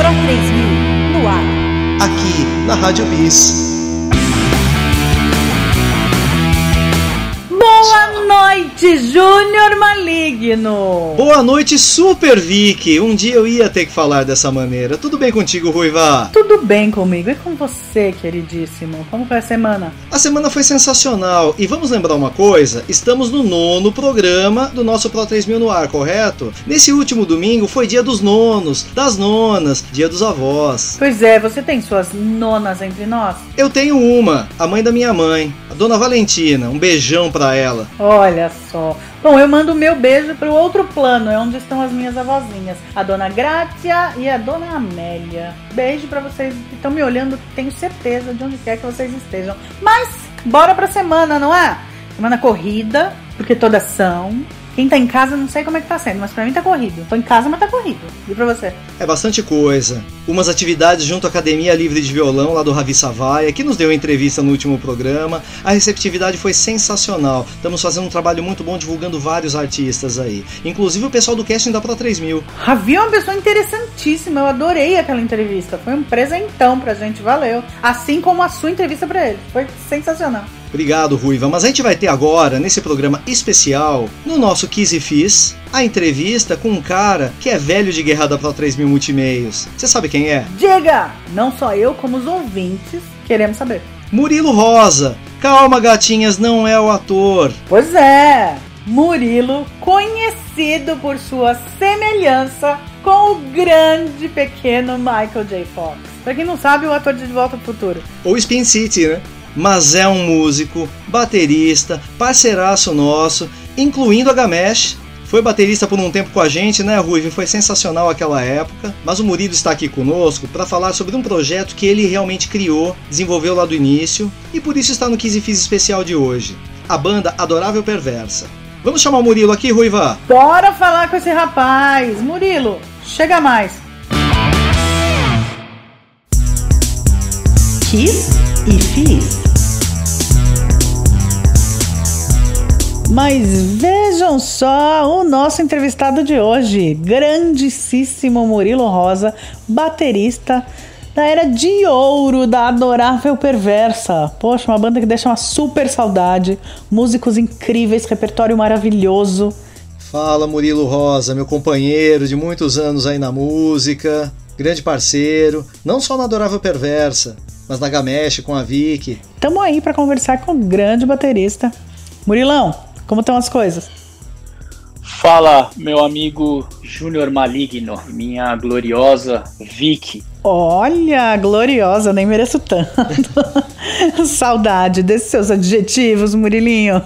Pro 3000 no ar. Aqui na Rádio Bis. Noite, Júnior Maligno. Boa noite, Super Vic. Um dia eu ia ter que falar dessa maneira. Tudo bem contigo, Ruiva? Tudo bem comigo e com você, queridíssimo? Como foi a semana? A semana foi sensacional. E vamos lembrar uma coisa: estamos no nono programa do nosso Pro 3000 no ar, correto? Nesse último domingo foi dia dos nonos, das nonas, dia dos avós. Pois é, você tem suas nonas entre nós? Eu tenho uma, a mãe da minha mãe, a dona Valentina. Um beijão pra ela. Olha só. Bom, eu mando o meu beijo pro outro plano, é onde estão as minhas avózinhas, a dona Grácia e a dona Amélia. Beijo pra vocês que estão me olhando, tenho certeza de onde quer que vocês estejam. Mas bora pra semana, não é? Semana corrida, porque todas são. Quem tá em casa, não sei como é que tá sendo, mas pra mim tá corrido. Tô em casa, mas tá corrido. E pra você? É bastante coisa. Umas atividades junto à Academia Livre de Violão, lá do Ravi Savaia, que nos deu entrevista no último programa. A receptividade foi sensacional. Estamos fazendo um trabalho muito bom divulgando vários artistas aí. Inclusive o pessoal do casting da Pro 3000. Ravi é uma pessoa interessantíssima, eu adorei aquela entrevista. Foi um presentão pra gente, valeu. Assim como a sua entrevista pra ele. Foi sensacional. Obrigado, Ruiva. Mas a gente vai ter agora, nesse programa especial, no nosso Kiss e Fiz, a entrevista com um cara que é velho de guerra da Pro 3000 Multimeios. Você sabe quem é? Diga! Não só eu, como os ouvintes queremos saber. Murilo Rosa. Calma, gatinhas, não é o ator. Pois é, Murilo, conhecido por sua semelhança com o grande pequeno Michael J. Fox. Pra quem não sabe, o ator de De Volta ao Futuro. Ou Spin City, né? Mas é um músico, baterista, parceiraço nosso, incluindo a Gamesh. Foi baterista por um tempo com a gente, né, Ruivo? Foi sensacional aquela época. Mas o Murilo está aqui conosco para falar sobre um projeto que ele realmente criou, desenvolveu lá do início e por isso está no 15 Fiz especial de hoje. A banda Adorável Perversa. Vamos chamar o Murilo aqui, Ruiva? Bora falar com esse rapaz. Murilo, chega mais. Kiss e Fiz. Mas vejam só o nosso entrevistado de hoje, grandíssimo Murilo Rosa, baterista da era de ouro da Adorável Perversa. Poxa, uma banda que deixa uma super saudade, músicos incríveis, repertório maravilhoso. Fala Murilo Rosa, meu companheiro de muitos anos aí na música, grande parceiro, não só na Adorável Perversa, mas na Gamesh com a Vicky. Tamo aí para conversar com o grande baterista. Murilão, como estão as coisas? Fala, meu amigo Júnior Maligno, minha gloriosa Vicky. Olha, gloriosa, nem mereço tanto. Saudade desses seus adjetivos, Murilinho.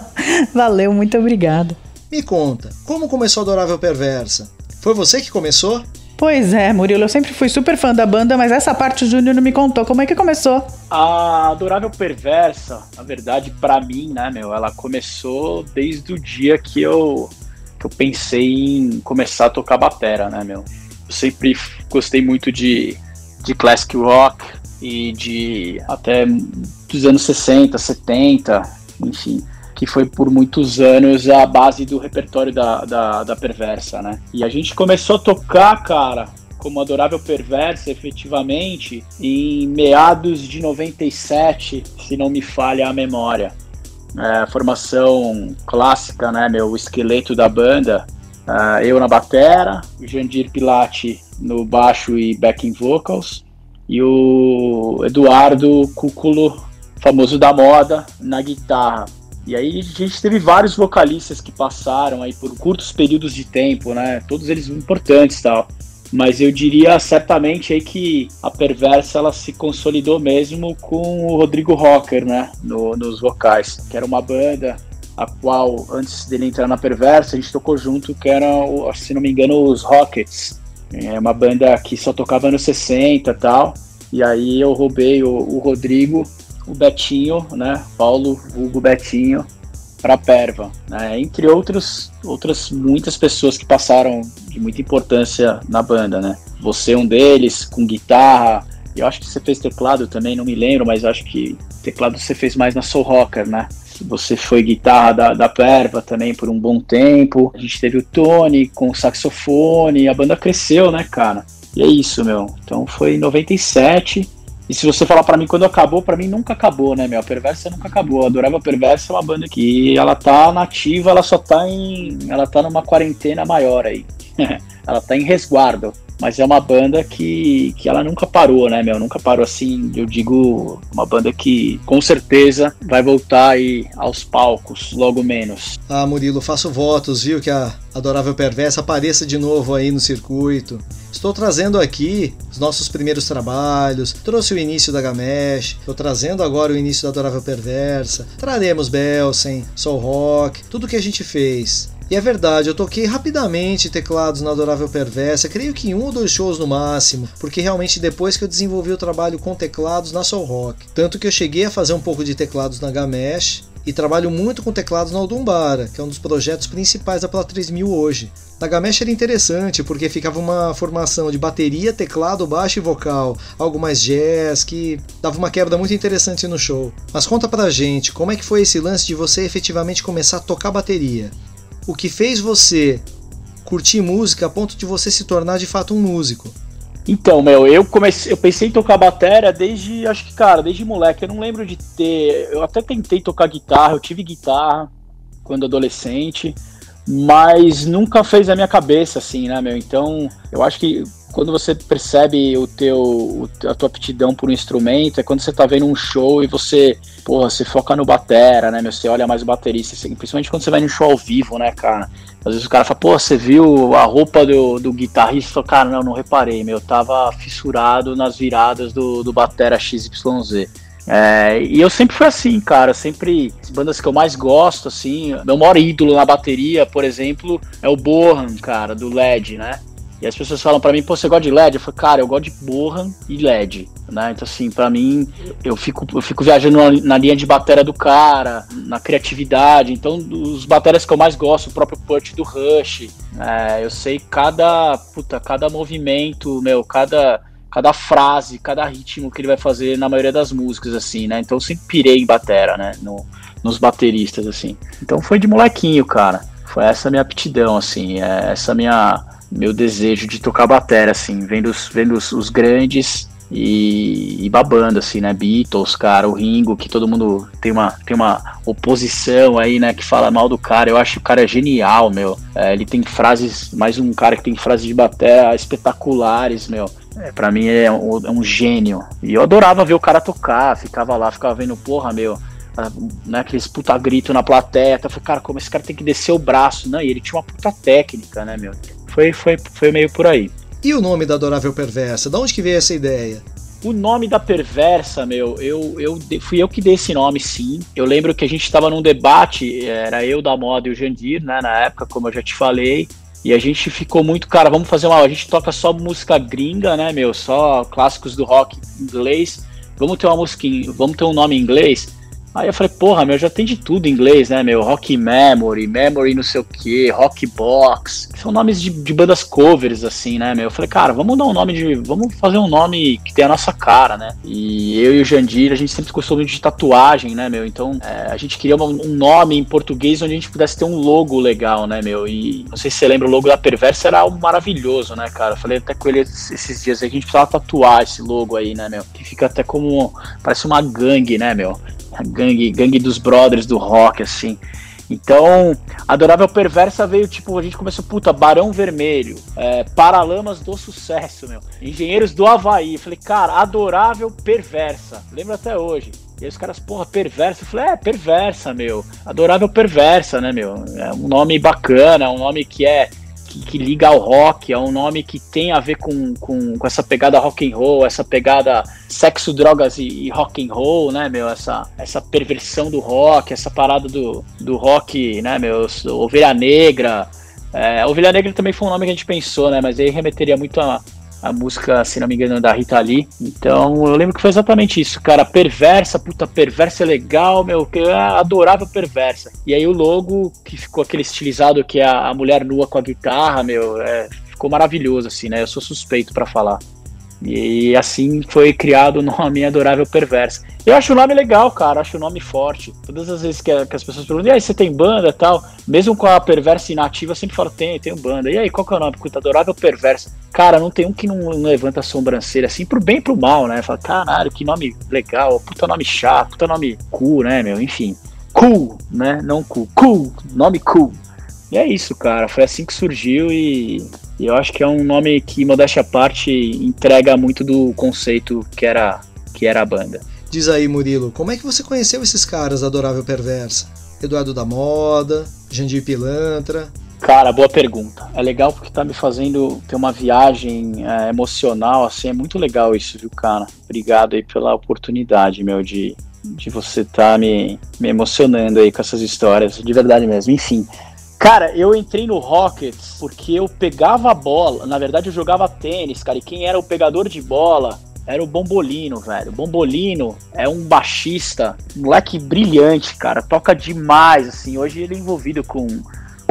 Valeu, muito obrigada. Me conta, como começou a Adorável Perversa? Foi você que começou? Pois é, Murilo, eu sempre fui super fã da banda, mas essa parte o Júnior não me contou. Como é que começou? A Adorável Perversa, na verdade, para mim, né, meu, ela começou desde o dia que eu, que eu pensei em começar a tocar batera, né, meu. Eu sempre gostei muito de, de classic rock e de até dos anos 60, 70, enfim que foi por muitos anos a base do repertório da, da, da Perversa, né? E a gente começou a tocar, cara, como Adorável Perversa, efetivamente, em meados de 97, se não me falha a memória. É, formação clássica, né, meu, esqueleto da banda, uh, eu na batera, o Jandir Pilati no baixo e backing vocals, e o Eduardo Cúculo, famoso da moda, na guitarra. E aí a gente teve vários vocalistas que passaram aí por curtos períodos de tempo, né? Todos eles importantes tal. Mas eu diria certamente aí que a Perversa ela se consolidou mesmo com o Rodrigo Rocker, né? No, nos vocais, que era uma banda a qual, antes dele entrar na Perversa, a gente tocou junto, que era, se não me engano, os Rockets. É uma banda que só tocava nos 60 e tal. E aí eu roubei o, o Rodrigo o Betinho, né? Paulo Hugo Betinho para Perva, né? entre outros, outras muitas pessoas que passaram de muita importância na banda, né? Você é um deles com guitarra. Eu acho que você fez teclado também, não me lembro, mas acho que teclado você fez mais na Soul Rocker, né? Você foi guitarra da, da Perva também por um bom tempo. A gente teve o Tony com saxofone, a banda cresceu, né, cara? E é isso, meu. Então foi em 97. E se você falar para mim quando acabou, para mim nunca acabou, né, meu? A Perversa nunca acabou. A Adorável Perversa é uma banda que ela tá nativa, ela só tá em. Ela tá numa quarentena maior aí. ela tá em resguardo. Mas é uma banda que, que ela nunca parou, né, meu? Nunca parou assim. Eu digo, uma banda que com certeza vai voltar aí aos palcos, logo menos. Ah, Murilo, faço votos, viu? Que a Adorável Perversa apareça de novo aí no circuito. Estou trazendo aqui os nossos primeiros trabalhos, trouxe o início da Gamesh, estou trazendo agora o início da Adorável Perversa, traremos Belsen, Soul Rock, tudo que a gente fez. E é verdade, eu toquei rapidamente teclados na Adorável Perversa, creio que em um ou dois shows no máximo, porque realmente depois que eu desenvolvi o trabalho com teclados na Soul Rock. Tanto que eu cheguei a fazer um pouco de teclados na Gamesh e trabalho muito com teclados na Odumbara, que é um dos projetos principais da Pla 3000 hoje. Na Gamesh era interessante porque ficava uma formação de bateria, teclado, baixo e vocal, algo mais jazz que dava uma quebra muito interessante no show. Mas conta pra gente, como é que foi esse lance de você efetivamente começar a tocar bateria? O que fez você curtir música a ponto de você se tornar de fato um músico? Então, meu, eu comecei, eu pensei em tocar bateria desde, acho que, cara, desde moleque. Eu não lembro de ter. Eu até tentei tocar guitarra, eu tive guitarra quando adolescente, mas nunca fez a minha cabeça, assim, né, meu? Então, eu acho que quando você percebe o teu, a tua aptidão por um instrumento, é quando você tá vendo um show e você, porra, você foca no batera, né, meu? Você olha mais o baterista, principalmente quando você vai no show ao vivo, né, cara? Às vezes o cara fala, pô, você viu a roupa do, do guitarrista? Cara, não, não reparei, meu. Eu tava fissurado nas viradas do, do batera XYZ. É, e eu sempre fui assim, cara. Sempre. As bandas que eu mais gosto, assim. Meu maior ídolo na bateria, por exemplo, é o Bohan, cara, do LED, né? E as pessoas falam para mim, pô, você gosta de LED? Eu falo, cara, eu gosto de Bohan e LED, né? Então, assim, para mim, eu fico, eu fico viajando na, na, linha de bateria do cara, na criatividade. Então, os baterias que eu mais gosto, o próprio Put do Rush, é, eu sei cada, puta, cada movimento, meu, cada, cada frase, cada ritmo que ele vai fazer na maioria das músicas, assim, né? Então, eu sempre pirei em batera, né? No, nos bateristas, assim. Então, foi de molequinho, cara. Foi essa minha aptidão, assim, é, essa minha meu desejo de tocar bateria, assim, vendo os, vendo os, os grandes e, e, babando, assim, né? Beatles, cara, o Ringo, que todo mundo tem uma, tem uma oposição aí, né? Que fala mal do cara. Eu acho que o cara é genial, meu. É, ele tem frases, mais um cara que tem frases de bateria espetaculares, meu. É, pra mim é um, é um gênio. E eu adorava ver o cara tocar, ficava lá, ficava vendo, porra, meu né, aqueles puta grito na plateia. Então eu falei, cara, como esse cara tem que descer o braço, né? E ele tinha uma puta técnica, né, meu? Foi, foi, foi meio por aí. E o nome da Adorável Perversa? De onde que veio essa ideia? O nome da Perversa, meu, eu, eu fui eu que dei esse nome, sim. Eu lembro que a gente estava num debate, era eu da moda e o Jandir, né, na época, como eu já te falei. E a gente ficou muito, cara, vamos fazer uma. A gente toca só música gringa, né, meu? Só clássicos do rock inglês. Vamos ter uma música, vamos ter um nome em inglês. Aí eu falei, porra, meu, já tem de tudo em inglês, né, meu? Rock Memory, Memory não sei o que, Rock Box. São nomes de, de, bandas covers, assim, né, meu? Eu falei, cara, vamos dar um nome de. Vamos fazer um nome que tenha a nossa cara, né? E eu e o Jandir, a gente sempre gostou muito de tatuagem, né, meu? Então é, a gente queria um nome em português onde a gente pudesse ter um logo legal, né, meu? E não sei se você lembra, o logo da Perversa era algo maravilhoso, né, cara? Eu falei até com ele esses dias aí que a gente precisava tatuar esse logo aí, né, meu? Que fica até como. Parece uma gangue, né, meu? A gangue, gangue dos brothers do rock, assim. Então, Adorável Perversa veio, tipo, a gente começou, puta, Barão Vermelho, é, Paralamas do Sucesso, meu, Engenheiros do Havaí. Falei, cara, Adorável Perversa. Lembro até hoje. E aí os caras, porra, perversa. Eu falei, é, perversa, meu. Adorável Perversa, né, meu? É um nome bacana, é um nome que é que, que, liga ao rock, é um nome que tem a ver com, com, com essa pegada rock and roll, essa pegada sexo, drogas e, e, rock and roll, né, meu, essa, essa perversão do rock, essa parada do, do rock, né, meu, Ovelha Negra, é, Ovelha Negra também foi um nome que a gente pensou, né, mas aí remeteria muito a, a música, se não me engano, da Rita Lee. Então eu lembro que foi exatamente isso, cara. Perversa, puta, perversa é legal, meu, que é adorável perversa. E aí o logo, que ficou aquele estilizado que é a, mulher nua com a guitarra, meu, é, ficou maravilhoso, assim, né? Eu sou suspeito para falar. E assim foi criado o nome Adorável Perversa. Eu acho o nome legal, cara, acho o nome forte. Todas as vezes que, que as pessoas perguntam, e aí, você tem banda tal? Mesmo com a Perversa inativa, eu sempre falo, tem, tenho banda. E aí, qual que é o nome? Puta, Adorável Perversa. Cara, não tem um que não, não levanta a sobrancelha, assim, pro bem e pro mal, né? Fala, caralho, que nome legal, puta nome chato, puta nome cool, né, meu? Enfim. Cool, né? Não cool. Cool, nome cool. E é isso, cara. Foi assim que surgiu e, e eu acho que é um nome que, modéstia à parte, entrega muito do conceito que era, que era a banda. Diz aí, Murilo, como é que você conheceu esses caras Adorável Perversa? Eduardo da Moda, Jandir Pilantra. Cara, boa pergunta. É legal porque tá me fazendo ter uma viagem é, emocional, assim, é muito legal isso, viu, cara? Obrigado aí pela oportunidade, meu, de, de você tá me, me emocionando aí com essas histórias, de verdade mesmo. Enfim, Cara, eu entrei no Rockets porque eu pegava a bola. Na verdade, eu jogava tênis, cara. E quem era o pegador de bola era o Bombolino, velho. Bombolino é um baixista, um moleque brilhante, cara. Toca demais, assim. Hoje ele é envolvido com,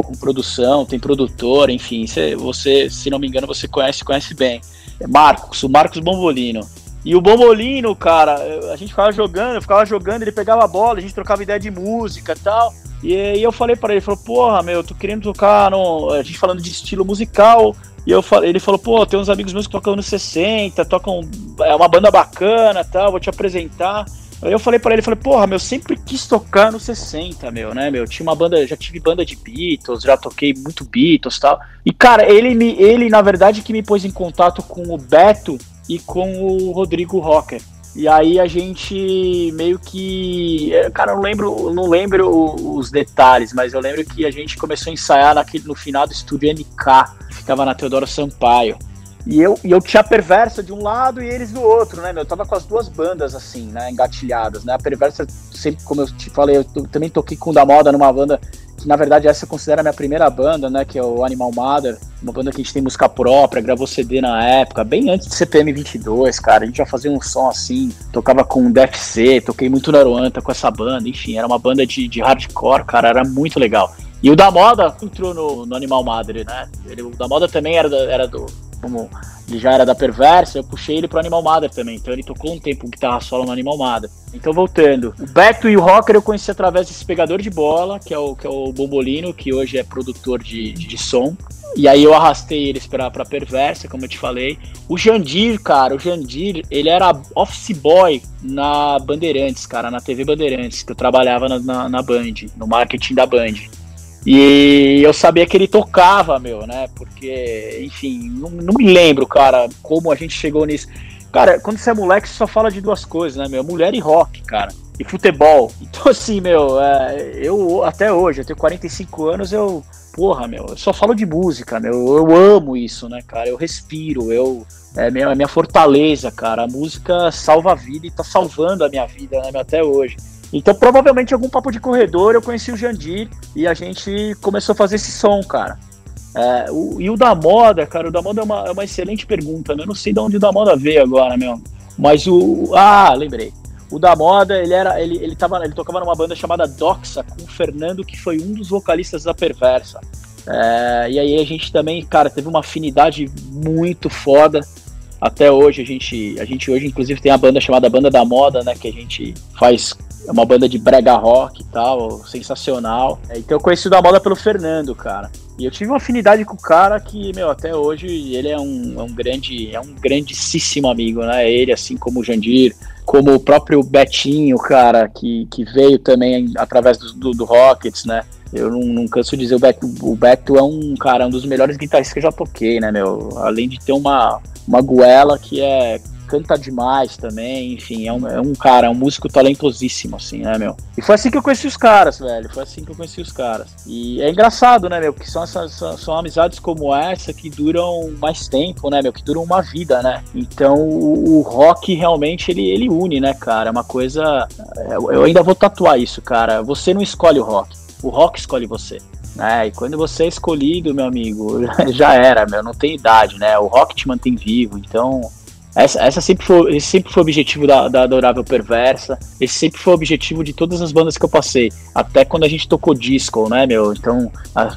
com produção, tem produtor, enfim. Cê, você, se não me engano, você conhece, conhece bem. É Marcos, o Marcos Bombolino. E o Bombolino, cara, a gente ficava jogando, eu ficava jogando, ele pegava a bola, a gente trocava ideia de música e tal. E aí eu falei para ele, falou, porra, meu, tô querendo tocar no. A gente falando de estilo musical. E eu falei, ele falou, pô, tem uns amigos meus que tocam nos 60, tocam. É uma banda bacana tal, vou te apresentar. Aí eu falei para ele, falei, porra, meu, sempre quis tocar nos 60, meu, né, meu? Tinha uma banda, já tive banda de Beatles, já toquei muito Beatles tal. E, cara, ele, me, ele na verdade, que me pôs em contato com o Beto e com o Rodrigo Rocker. E aí a gente meio que. É, cara, não lembro, não lembro os detalhes, mas eu lembro que a gente começou a ensaiar naquele, no final do estúdio NK, que ficava na Teodoro Sampaio. E eu, e eu tinha a perversa de um lado e eles do outro, né? Eu tava com as duas bandas assim, né? Engatilhadas, né? A perversa, sempre, como eu te falei, eu também toquei com o da moda numa banda que na verdade essa eu considero a minha primeira banda, né, que é o Animal Mother, uma banda que a gente tem música própria, gravou CD na época, bem antes de CPM 22, cara, a gente já fazia um som assim, tocava com DFC, toquei muito na Aruanta com essa banda, enfim, era uma banda de, de hardcore, cara, era muito legal. E o da moda entrou no, no Animal Mother, né, Ele, o da moda também era, era do, como ele já era da Perversa, eu puxei ele pro Animal Mother também. Então ele tocou um tempo guitarra solo no Animal Mother. Então voltando, o Beto e o Rocker eu conheci através desse pegador de bola, que é o, que é o Bombolino, que hoje é produtor de, de, de som. E aí eu arrastei eles pra, pra Perversa, como eu te falei. O Jandir, cara, o Jandir, ele era office boy na Bandeirantes, cara, na TV Bandeirantes, que eu trabalhava na, na, na Band, no marketing da Band. E eu sabia que ele tocava, meu, né? Porque, enfim, não, não, me lembro, cara, como a gente chegou nisso. Cara, quando você é moleque, você só fala de duas coisas, né, meu? Mulher e rock, cara. E futebol. Então, assim, meu, é, eu até hoje, eu tenho 45 anos, eu. Porra, meu, eu só falo de música, meu. Eu amo isso, né, cara? Eu respiro, eu. É minha, minha fortaleza, cara. A música salva a vida e tá salvando a minha vida, né, meu, até hoje. Então, provavelmente, algum papo de corredor eu conheci o Jandir e a gente começou a fazer esse som, cara. É, o, e o da moda, cara, o da moda é uma, é uma excelente pergunta, né? Eu não sei de onde o da moda veio agora, meu. Mas o. Ah, lembrei. O da moda, ele era. Ele, ele, tava, ele tocava numa banda chamada Doxa com o Fernando, que foi um dos vocalistas da Perversa. É, e aí a gente também, cara, teve uma afinidade muito foda. Até hoje a gente, a gente hoje inclusive tem a banda chamada Banda da Moda, né, que a gente faz é uma banda de brega rock e tal, sensacional. É, então eu conheci o da moda pelo Fernando, cara. E eu tive uma afinidade com o cara que, meu, até hoje ele é um, é um grande, é um grandíssimo amigo, né? Ele, assim como o Jandir, como o próprio Betinho, cara, que, que veio também através do, do, do Rockets, né? Eu não, não, canso de dizer, o Beto, o Beto é um cara, um dos melhores guitarristas que eu já toquei, né, meu? Além de ter uma, uma goela que é canta demais também, enfim, é um, é um cara, é um músico talentosíssimo, assim, né, meu? E foi assim que eu conheci os caras, velho, foi assim que eu conheci os caras. E é engraçado, né, meu, porque são, essas, são, são amizades como essa que duram mais tempo, né, meu, que duram uma vida, né? Então o, o rock realmente, ele, ele une, né, cara, é uma coisa... Eu ainda vou tatuar isso, cara, você não escolhe o rock, o rock escolhe você. É, e quando você é escolhido, meu amigo, já era, meu, não tem idade, né? O rock te mantém vivo, então Essa, essa sempre foi, esse sempre foi o objetivo da, da Adorável Perversa. Esse sempre foi o objetivo de todas as bandas que eu passei. Até quando a gente tocou disco, né, meu? Então,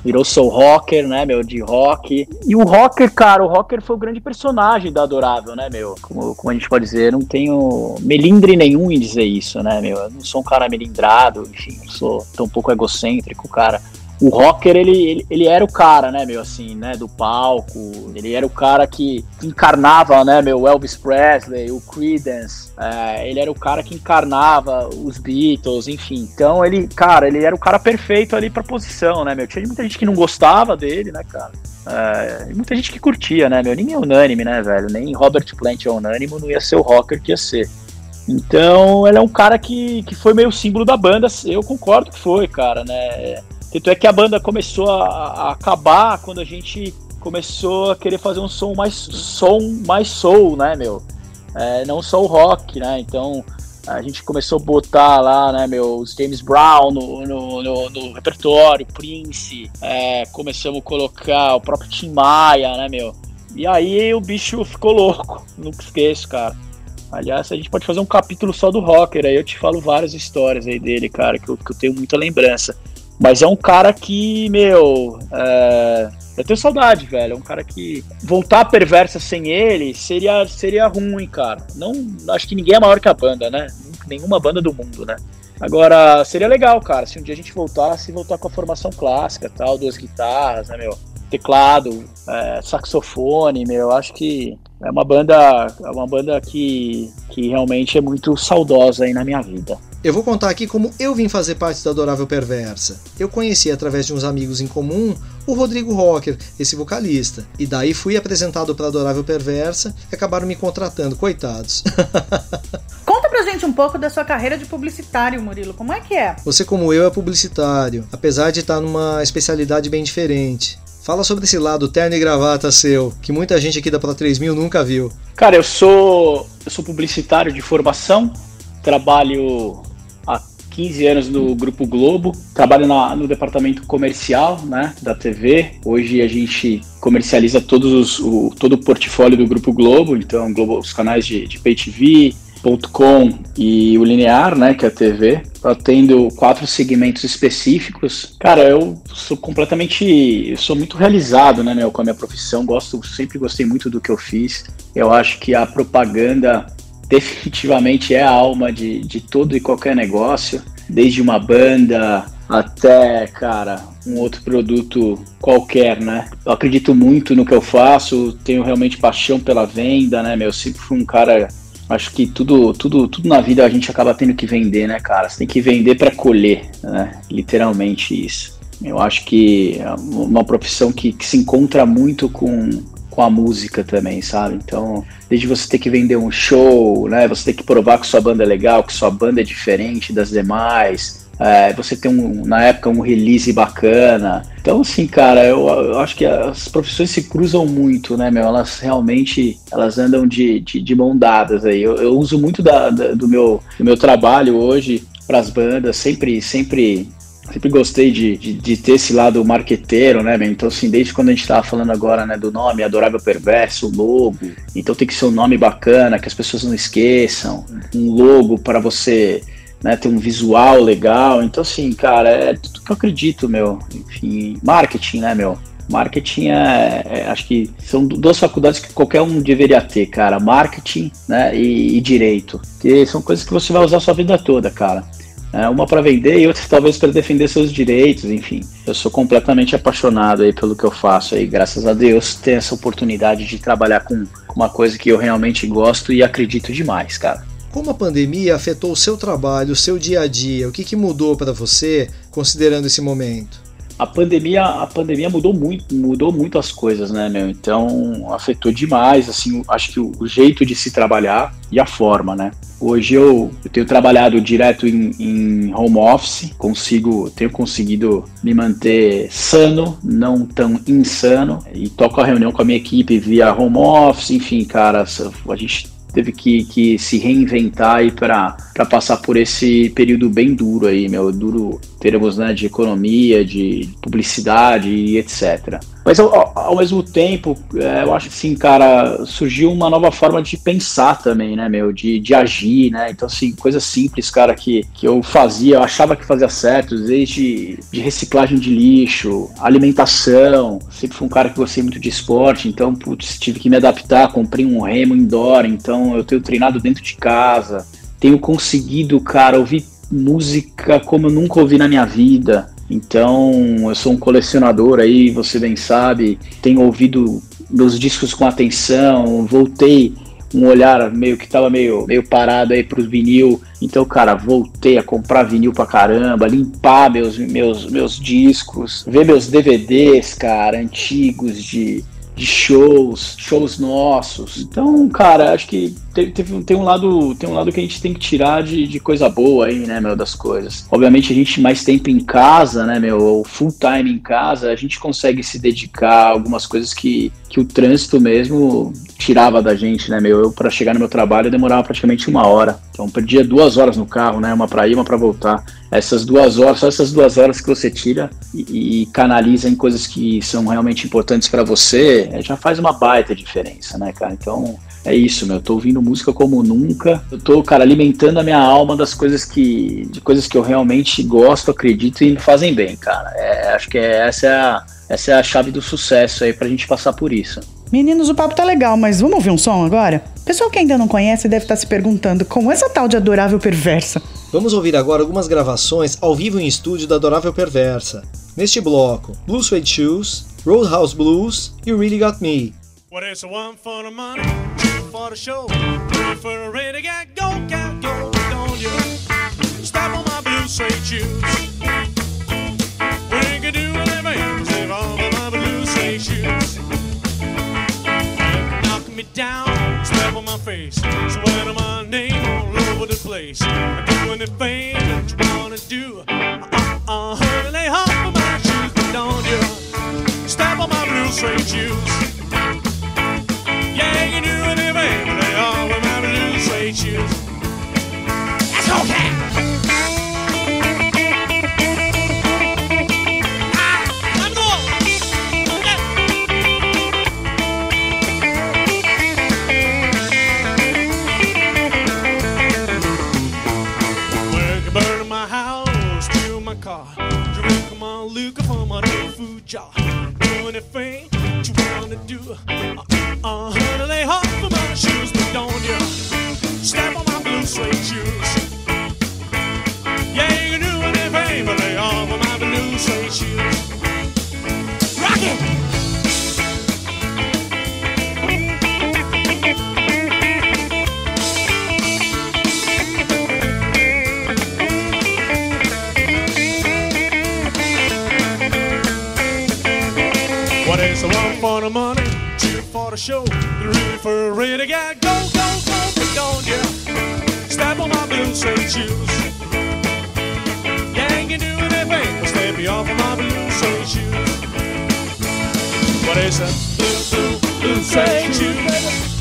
virou Soul Rocker, né, meu? De rock. E o Rocker, cara, o Rocker foi o grande personagem da Adorável, né, meu? Como, como a gente pode dizer, eu não tenho melindre nenhum em dizer isso, né, meu? Eu não sou um cara melindrado, enfim, eu sou tão pouco egocêntrico, cara o rocker, ele, ele, ele, era o cara, né, meu, assim, né, do palco, ele era o cara que encarnava, né, meu, Elvis Presley, o Creedence, é, ele era o cara que encarnava os Beatles, enfim. Então, ele, cara, ele era o cara perfeito ali pra posição, né, meu. Tinha muita gente que não gostava dele, né, cara. É, muita gente que curtia, né, meu. Ninguém é unânime, né, velho. Nem Robert Plant é unânime, não ia ser o rocker que ia ser. Então, ele é um cara que, que foi meio símbolo da banda. Eu concordo que foi, cara, né. Tanto é que a banda começou a, a, acabar quando a gente começou a querer fazer um som mais som mais soul, né, meu? É, não só o rock, né? Então a gente começou a botar lá, né, meu, os James Brown no, no, no, no repertório, Prince, é, começamos a colocar o próprio Tim Maia, né, meu? E aí o bicho ficou louco, nunca esqueço, cara. Aliás, a gente pode fazer um capítulo só do rocker, aí eu te falo várias histórias aí dele, cara, que eu, que eu tenho muita lembrança. Mas é um cara que, meu. É... Eu tenho saudade, velho. É um cara que voltar perversa sem ele seria, seria ruim, cara. Não, acho que ninguém é maior que a banda, né? Nenhuma banda do mundo, né? Agora, seria legal, cara, se um dia a gente voltasse, voltar com a formação clássica, tal, duas guitarras, né, meu? Teclado, é, saxofone, meu, acho que é uma banda, é uma banda que, que realmente é muito saudosa aí na minha vida. Eu vou contar aqui como eu vim fazer parte da Adorável Perversa. Eu conheci através de uns amigos em comum o Rodrigo Rocker, esse vocalista, e daí fui apresentado para Adorável Perversa e acabaram me contratando, coitados. Conta pra gente um pouco da sua carreira de publicitário, Murilo. Como é que é? Você, como eu, é publicitário, apesar de estar numa especialidade bem diferente. Fala sobre esse lado terno e gravata seu, que muita gente aqui da Pro 3000 nunca viu. Cara, eu sou eu sou publicitário de formação, trabalho 15 anos no Grupo Globo, trabalho na, no departamento comercial né, da TV. Hoje a gente comercializa todos os, o, todo o portfólio do Grupo Globo, então Globo, os canais de, de Pay TV, .com e o linear, né, que é a TV, tendo quatro segmentos específicos. Cara, eu sou completamente, eu sou muito realizado, né, com a minha profissão. Gosto, sempre gostei muito do que eu fiz. Eu acho que a propaganda definitivamente é a alma de, de todo e qualquer negócio, desde uma banda até, cara, um outro produto qualquer, né? Eu acredito muito no que eu faço, tenho realmente paixão pela venda, né, meu? Eu sempre fui um cara. Acho que tudo, tudo, tudo na vida a gente acaba tendo que vender, né, cara? Você tem que vender para colher, né? Literalmente isso. Eu acho que é uma profissão que, que se encontra muito com, com a música também, sabe? Então, desde você ter que vender um show, né? Você ter que provar que sua banda é legal, que sua banda é diferente das demais. É, você tem um, na época um release bacana. Então, assim, cara, eu, eu, acho que as profissões se cruzam muito, né, meu? Elas realmente elas andam de, de, de mão dadas aí. Eu, eu uso muito da, da, do, meu, do meu trabalho hoje para as bandas, sempre, sempre sempre gostei de, de, de, ter esse lado marqueteiro, né, Então, assim, desde quando a gente tava falando agora, né, do nome Adorável Perverso, logo, então tem que ser um nome bacana, que as pessoas não esqueçam, um logo para você, né, ter um visual legal. Então, assim, cara, é tudo que eu acredito, meu. Enfim, marketing, né, meu? Marketing é, é, acho que são duas faculdades que qualquer um deveria ter, cara. Marketing, né, e, e direito. Que são coisas que você vai usar a sua vida toda, cara. É, uma para vender e outra talvez para defender seus direitos, enfim. Eu sou completamente apaixonado aí pelo que eu faço aí, graças a Deus, ter essa oportunidade de trabalhar com uma coisa que eu realmente gosto e acredito demais, cara. Como a pandemia afetou o seu trabalho, o seu dia a dia? O que, que mudou para você, considerando esse momento? A pandemia, a pandemia mudou muito, mudou muito as coisas, né, meu? Então afetou demais, assim, acho que o, jeito de se trabalhar e a forma, né? Hoje eu, eu tenho trabalhado direto em, em, home office, consigo, tenho conseguido me manter sano, não tão insano, e toco a reunião com a minha equipe via home office, enfim, cara, a gente teve que, que se reinventar aí para passar por esse período bem duro aí, meu, duro termos né, de economia, de publicidade e etc. Mas ao, ao mesmo tempo, é, eu acho que assim, cara, surgiu uma nova forma de pensar também, né, meu, de, de agir, né? Então, assim, coisas simples, cara, que, que eu fazia, eu achava que fazia certo, desde de reciclagem de lixo, alimentação. Sempre fui um cara que gostei muito de esporte, então, putz, tive que me adaptar, comprei um remo indoor, então eu tenho treinado dentro de casa. Tenho conseguido, cara, ouvir música como eu nunca ouvi na minha vida. Então, eu sou um colecionador aí, você bem sabe, tenho ouvido meus discos com atenção, voltei um olhar meio que tava meio, meio parado aí pros vinil. Então, cara, voltei a comprar vinil pra caramba, limpar meus, meus, meus discos, ver meus DVDs, cara, antigos de de shows, shows nossos. Então, cara, acho que tem, tem, um lado, tem um lado que a gente tem que tirar de, de coisa boa aí, né, meu, das coisas. Obviamente a gente mais tempo em casa, né, meu, full time em casa, a gente consegue se dedicar a algumas coisas que, que o trânsito mesmo tirava da gente, né, meu. Eu para chegar no meu trabalho demorava praticamente uma hora. Então perdia duas horas no carro, né, uma para ir, uma para voltar. Essas duas horas, só essas duas horas que você tira e, e canaliza em coisas que são realmente importantes para você, já faz uma baita diferença, né, cara. Então é isso, meu. Eu tô ouvindo música como nunca. Eu tô, cara, alimentando a minha alma das coisas que. de coisas que eu realmente gosto, acredito e me fazem bem, cara. É, acho que é, essa, é a, essa é a chave do sucesso aí pra gente passar por isso. Meninos, o papo tá legal, mas vamos ouvir um som agora? Pessoal que ainda não conhece deve estar tá se perguntando como essa tal de Adorável Perversa. Vamos ouvir agora algumas gravações ao vivo em estúdio da Adorável Perversa. Neste bloco, Blue Suede Shoes, Roadhouse Blues e Really Got Me. What is one for the money, two for the show, three for the renegade, go, cat, go, don't you step on my blue suede shoes. We can do whatever anything, save all of my blue suede shoes. Knocking me down, step on my face, sweating my name all over the place. I do anything that you wanna do. Uh-uh, uh-uh honey, lay off of my shoes, but don't you step on my blue suede shoes. Uh, honey, off of my shoes, but don't you step on my blue suede shoes. Yeah, you but of my blue suede shoes. For a renegade. Go, go, go, but don't you step on my blue suede shoes. Yeah, you can do anything but step me off of my blue suede shoes. What is that? Blue, blue, blue suede shoes.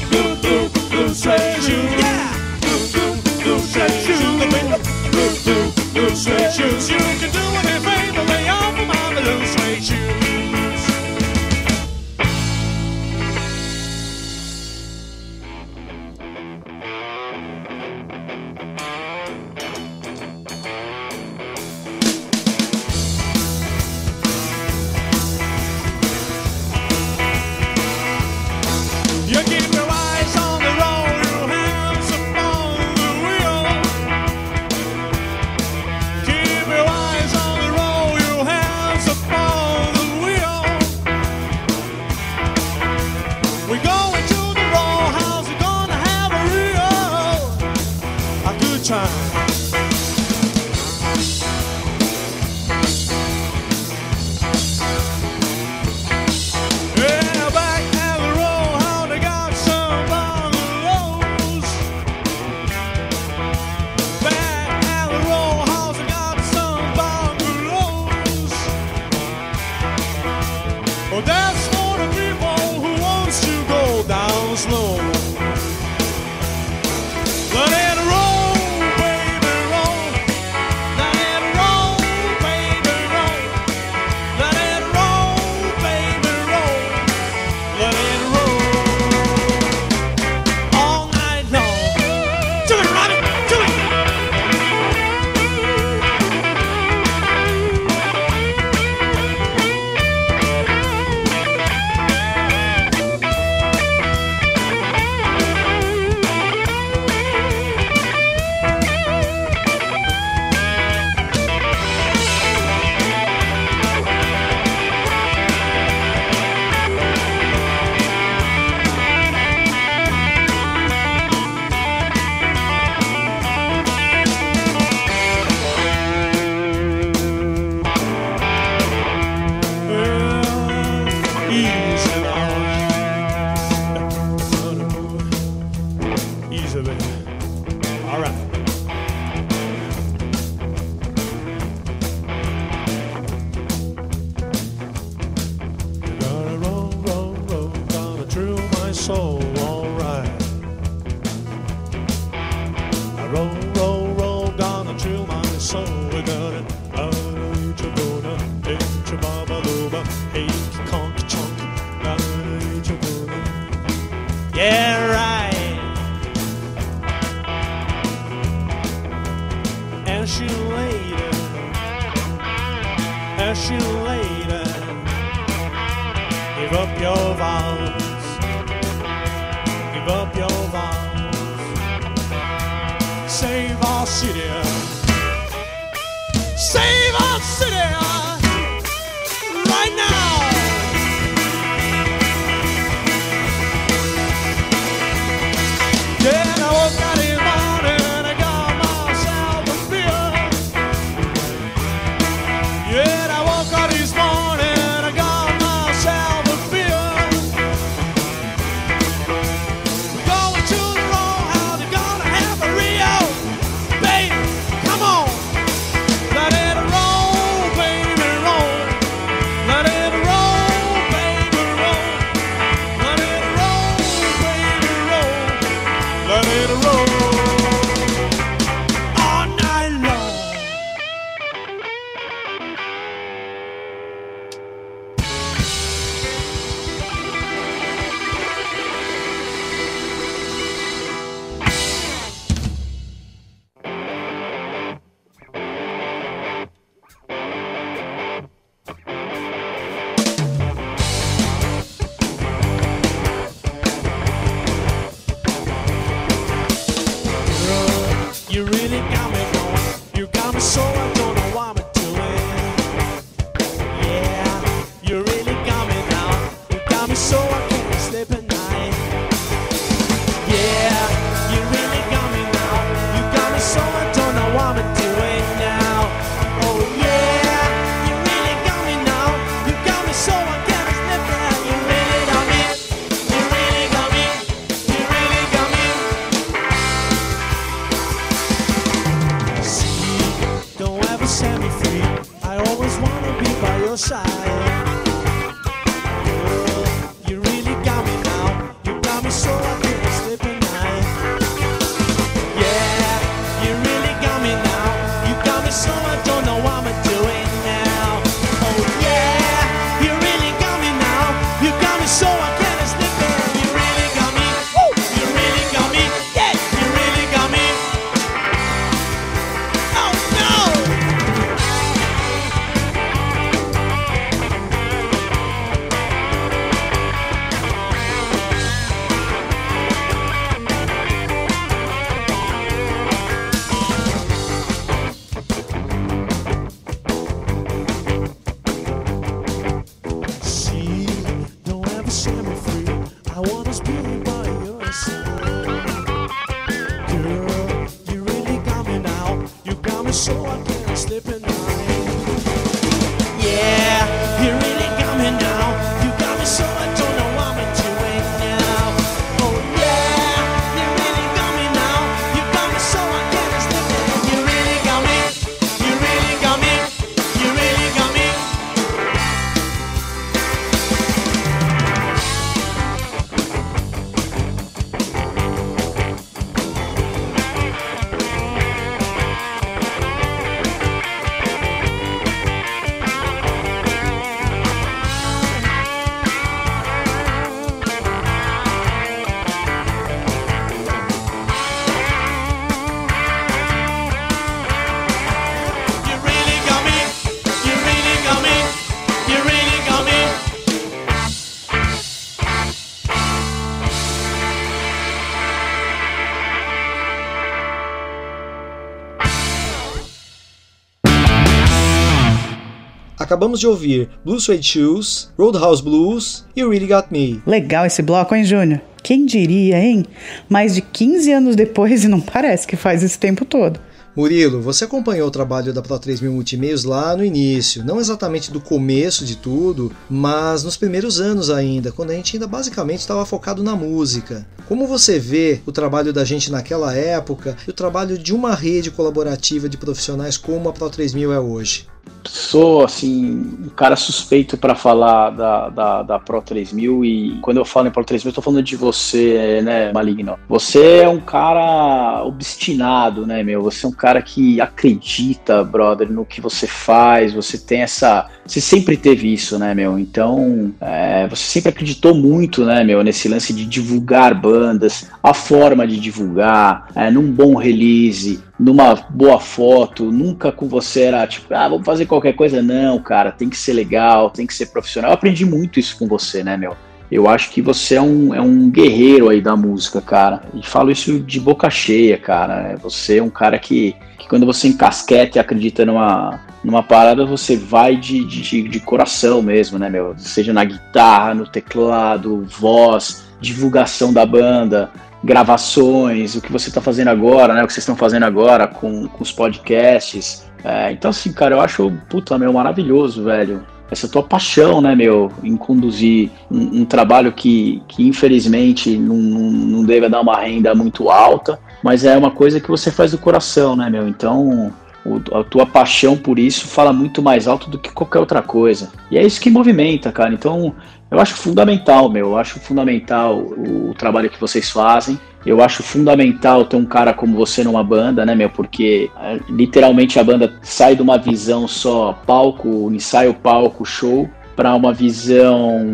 your side. acabamos de ouvir Blue Suede Shoes, Roadhouse Blues e Really Got Me. Legal esse bloco, hein, Júnior? Quem diria, hein? Mais de 15 anos depois e não parece que faz esse tempo todo. Murilo, você acompanhou o trabalho da Pro 3000 Multimeios lá no início, não exatamente do começo de tudo, mas nos primeiros anos ainda, quando a gente ainda basicamente estava focado na música. Como você vê o trabalho da gente naquela época e o trabalho de uma rede colaborativa de profissionais como a Pro 3000 é hoje? Sou assim um cara suspeito para falar da, da, da, Pro 3000 e quando eu falo em Pro 3000 eu tô falando de você, né, Maligno. Você é um cara obstinado, né, meu? Você é um cara que acredita, brother, no que você faz. Você tem essa, você sempre teve isso, né, meu? Então, é, você sempre acreditou muito, né, meu, nesse lance de divulgar bandas, a forma de divulgar, é, num bom release, numa boa foto, nunca com você era tipo, ah, vamos fazer qualquer coisa. Não, cara, tem que ser legal, tem que ser profissional. Eu aprendi muito isso com você, né, meu? Eu acho que você é um, é um guerreiro aí da música, cara. E falo isso de boca cheia, cara. Você é um cara que, que quando você encasqueta e acredita numa, numa parada, você vai de, de, de coração mesmo, né, meu? Seja na guitarra, no teclado, voz, divulgação da banda gravações, o que você está fazendo agora, né? O que vocês estão fazendo agora com, com os podcasts. É, então, assim, cara, eu acho, puta, meu, maravilhoso, velho. Essa tua paixão, né, meu, em conduzir um, um trabalho que, que infelizmente não, não, não deve dar uma renda muito alta, mas é uma coisa que você faz do coração, né, meu? Então, a tua paixão por isso fala muito mais alto do que qualquer outra coisa. E é isso que movimenta, cara. Então, eu acho fundamental, meu. Eu acho fundamental o, trabalho que vocês fazem. Eu acho fundamental ter um cara como você numa banda, né, meu? Porque é, literalmente a banda sai de uma visão só palco, ensaio, palco, show, para uma visão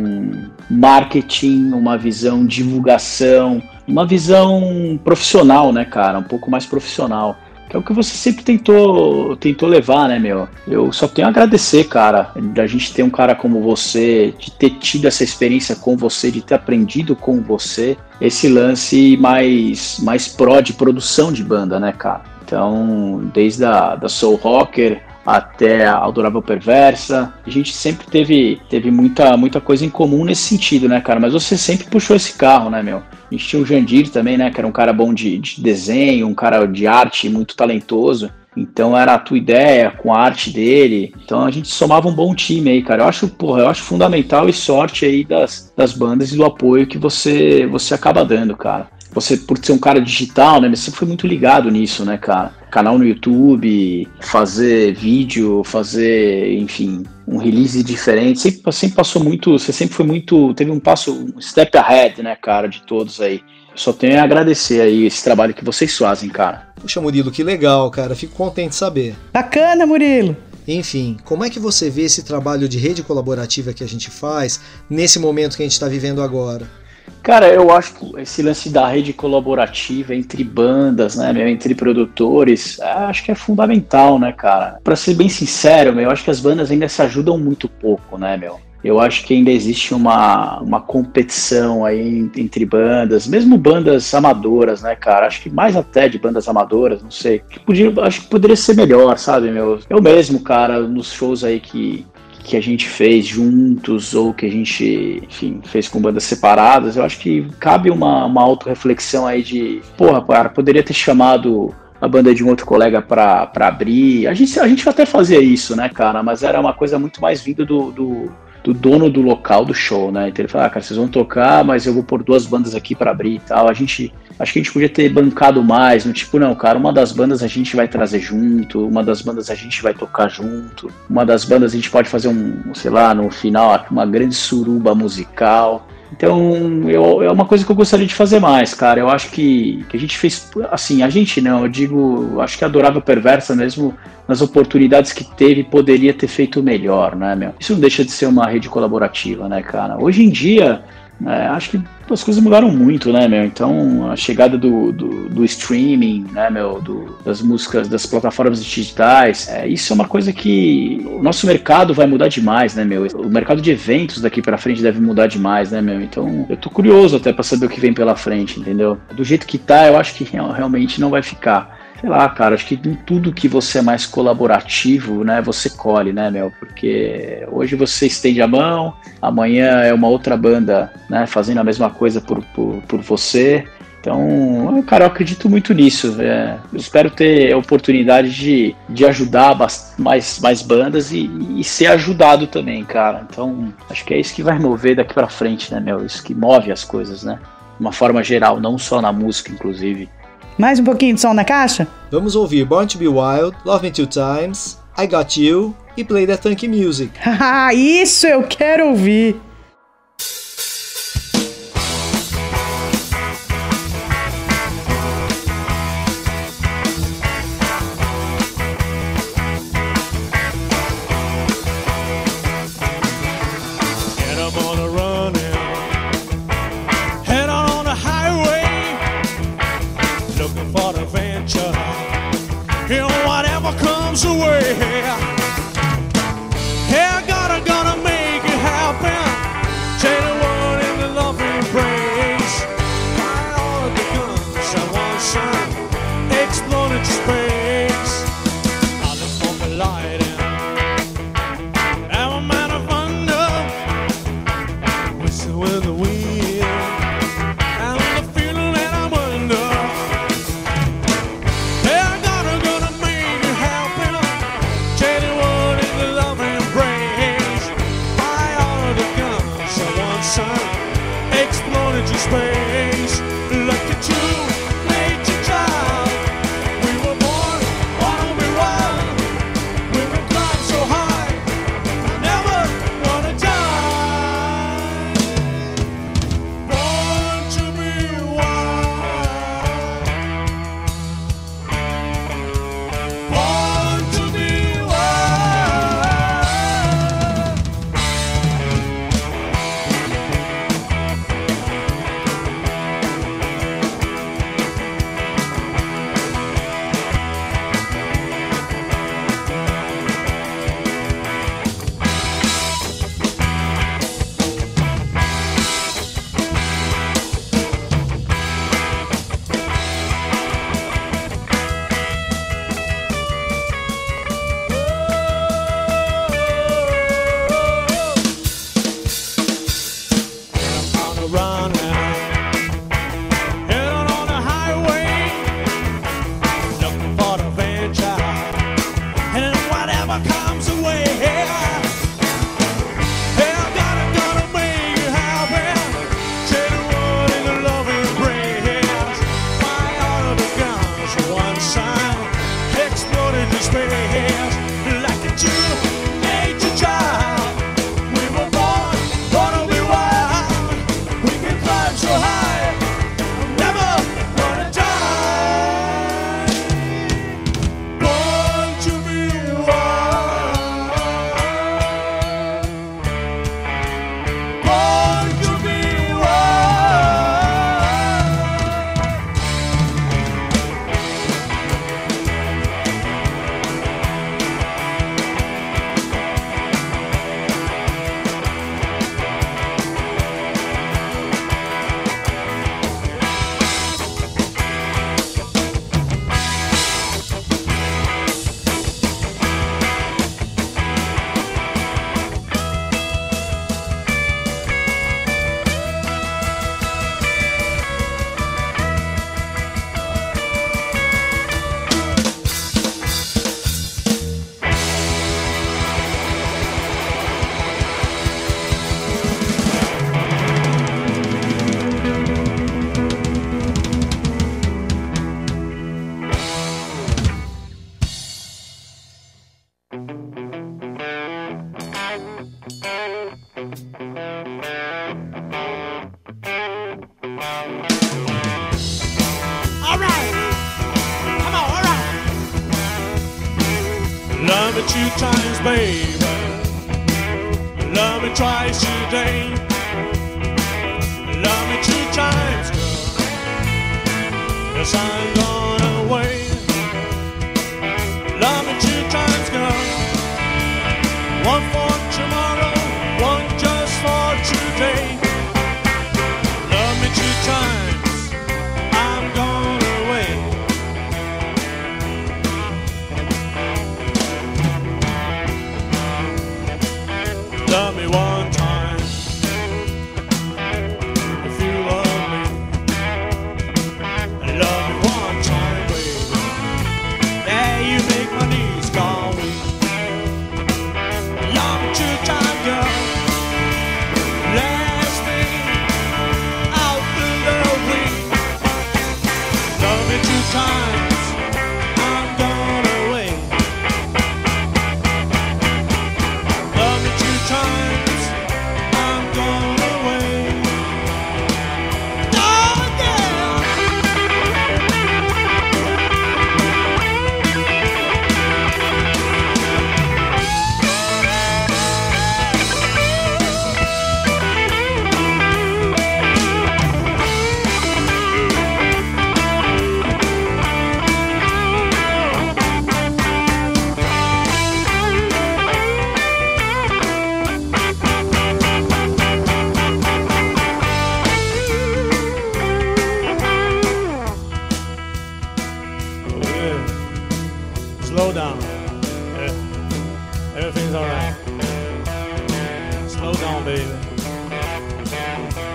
marketing, uma visão divulgação, uma visão profissional, né, cara? Um pouco mais profissional que é o que você sempre tentou, tentou levar, né, meu? Eu só tenho a agradecer, cara, da gente ter um cara como você, de ter tido essa experiência com você, de ter aprendido com você esse lance mais, mais pró de produção de banda, né, cara? Então, desde a da Soul Rocker até a Adorável Perversa. A gente sempre teve, teve muita, muita coisa em comum nesse sentido, né, cara? Mas você sempre puxou esse carro, né, meu? A gente tinha o Jandir também, né, que era um cara bom de, de desenho, um cara de arte muito talentoso. Então era a tua ideia com a arte dele. Então a gente somava um bom time aí, cara. Eu acho, porra, eu acho fundamental e sorte aí das, das bandas e do apoio que você, você acaba dando, cara você, por ser um cara digital, né, você foi muito ligado nisso, né, cara? Canal no YouTube, fazer vídeo, fazer, enfim, um release diferente. Sempre, sempre passou muito, você sempre foi muito, teve um passo, um step ahead, né, cara, de todos aí. Só tenho a agradecer aí esse trabalho que vocês fazem, cara. Puxa, Murilo, que legal, cara. Fico contente de saber. Bacana, Murilo. Enfim, como é que você vê esse trabalho de rede colaborativa que a gente faz nesse momento que a gente está vivendo agora? Cara, eu acho que esse lance da rede colaborativa entre bandas, né, meu, entre produtores, é, acho que é fundamental, né, cara? Pra ser bem sincero, meu, eu acho que as bandas ainda se ajudam muito pouco, né, meu? Eu acho que ainda existe uma, uma competição aí entre bandas, mesmo bandas amadoras, né, cara? Acho que mais até de bandas amadoras, não sei. Que podia, acho que poderia ser melhor, sabe, meu? Eu mesmo, cara, nos shows aí que, que a gente fez juntos ou que a gente, enfim, fez com bandas separadas, eu acho que cabe uma, uma auto-reflexão aí de, porra, cara, poderia ter chamado a banda de um outro colega para abrir. A gente, a gente até fazia isso, né, cara? Mas era uma coisa muito mais vinda do, do, do dono do local do show, né? Então ele falou, ah, cara, vocês vão tocar, mas eu vou pôr duas bandas aqui para abrir e tal. A gente Acho que a gente podia ter bancado mais, no tipo, não, cara, uma das bandas a gente vai trazer junto, uma das bandas a gente vai tocar junto, uma das bandas a gente pode fazer um, sei lá, no final, uma grande suruba musical. Então, eu, é uma coisa que eu gostaria de fazer mais, cara. Eu acho que, que a gente fez, assim, a gente não, eu digo, acho que a Adorável Perversa mesmo, nas oportunidades que teve, poderia ter feito melhor, né, meu? Isso não deixa de ser uma rede colaborativa, né, cara? Hoje em dia, é, acho que as coisas mudaram muito, né, meu? Então, a chegada do, do, do streaming, né, meu, do, das músicas, das plataformas digitais, é, isso é uma coisa que o nosso mercado vai mudar demais, né, meu? O mercado de eventos daqui para frente deve mudar demais, né, meu? Então, eu tô curioso até para saber o que vem pela frente, entendeu? Do jeito que tá, eu acho que realmente não vai ficar sei lá, cara, acho que em tudo que você é mais colaborativo, né, você colhe, né, meu? Porque hoje você estende a mão, amanhã é uma outra banda, né, fazendo a mesma coisa por, por, por você. Então, cara, eu acredito muito nisso. É, espero ter a oportunidade de, de ajudar mais, mais bandas e, e ser ajudado também, cara. Então, acho que é isso que vai mover daqui para frente, né, meu? Isso que move as coisas, né? De uma forma geral, não só na música, inclusive. Mais um pouquinho de som na caixa? Vamos ouvir Born to Be Wild, Love Me Two Times, I Got You e Play That Funk Music. Ah, isso eu quero ouvir!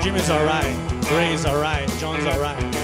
Jimmy's alright, Ray's alright, John's alright.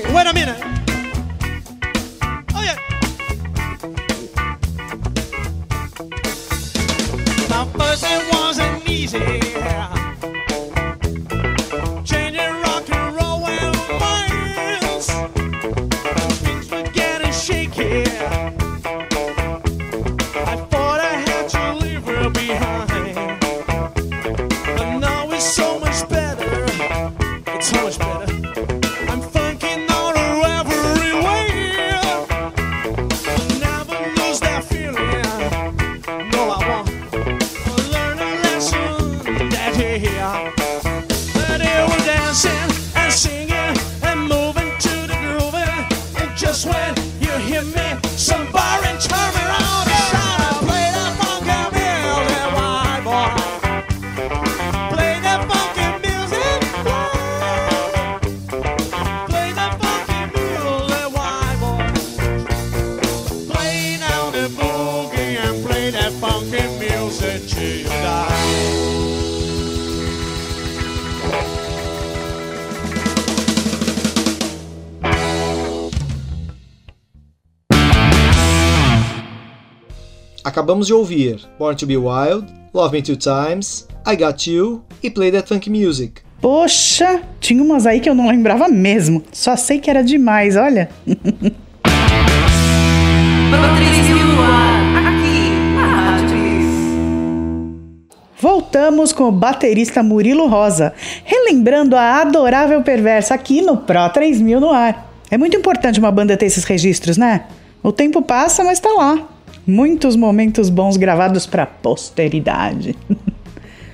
Hey, wait a minute. Oh yeah. Now first it wasn't easy. Acabamos de ouvir Born to Be Wild, Love Me Two Times, I Got You e Play That Funk Music. Poxa, tinha umas aí que eu não lembrava mesmo. Só sei que era demais, olha. Voltamos com o baterista Murilo Rosa, relembrando a adorável perversa aqui no Pro 3000 no ar. É muito importante uma banda ter esses registros, né? O tempo passa, mas tá lá. Muitos momentos bons gravados pra posteridade.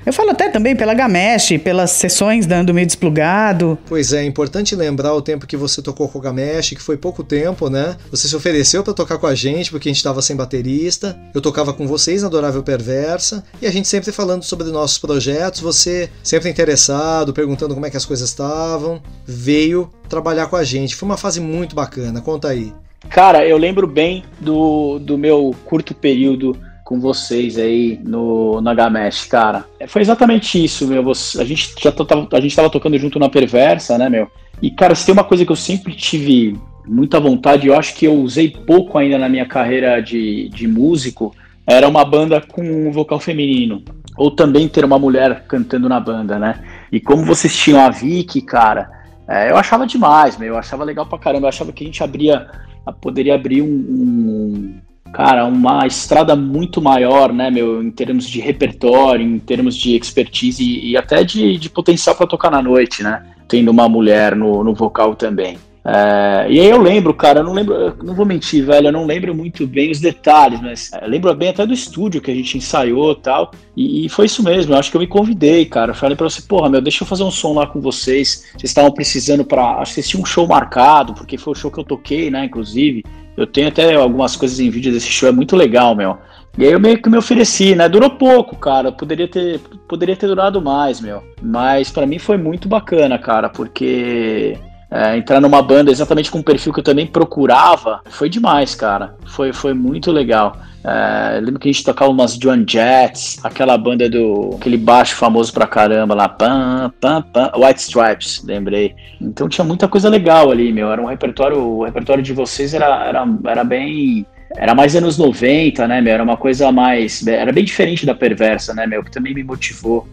Eu falo até também pela Gamesh, pelas sessões dando meio desplugado. Pois é, é importante lembrar o tempo que você tocou com o Gamesh, que foi pouco tempo, né? Você se ofereceu para tocar com a gente, porque a gente estava sem baterista. Eu tocava com vocês na Adorável Perversa, e a gente sempre falando sobre nossos projetos, você sempre interessado, perguntando como é que as coisas estavam, veio trabalhar com a gente. Foi uma fase muito bacana, conta aí. Cara, eu lembro bem do, do meu curto período com vocês aí no, no Gamesh, cara. Foi exatamente isso, meu. A gente já tava, a gente tava tocando junto na Perversa, né, meu? E, cara, se tem uma coisa que eu sempre tive muita vontade, eu acho que eu usei pouco ainda na minha carreira de, de músico, era uma banda com um vocal feminino. Ou também ter uma mulher cantando na banda, né? E como vocês tinham a Vicky, cara, é, eu achava demais, meu. Eu achava legal pra caramba. Eu achava que a gente abria, poderia abrir um, um cara, uma estrada muito maior, né, meu, em termos de repertório, em termos de expertise e, e até de, de potencial para tocar na noite, né, tendo uma mulher no, no vocal também. É, e aí eu lembro, cara, eu não lembro, eu não vou mentir, velho, eu não lembro muito bem os detalhes, mas eu lembro bem até do estúdio que a gente ensaiou tal, e, e foi isso mesmo, eu acho que eu me convidei, cara, eu falei pra você, porra, meu, deixa eu fazer um som lá com vocês, vocês estavam precisando pra, acho que um show marcado, porque foi o show que eu toquei, né, inclusive, eu tenho até algumas coisas em vídeo desse show, é muito legal, meu. E aí eu meio que me ofereci, né? Durou pouco, cara. Poderia ter, poderia ter durado mais, meu. Mas para mim foi muito bacana, cara, porque é, entrar numa banda exatamente com o perfil que eu também procurava foi demais, cara. Foi, foi muito legal. É, lembro que a gente tocava umas Joan Jets, aquela banda do. aquele baixo famoso pra caramba lá, pam, pam, pam, White Stripes, lembrei. Então tinha muita coisa legal ali, meu. Era um repertório. O repertório de vocês era, era, era bem era mais anos 90, né, meu? Era uma coisa mais. Era bem diferente da perversa, né, meu? Que também me motivou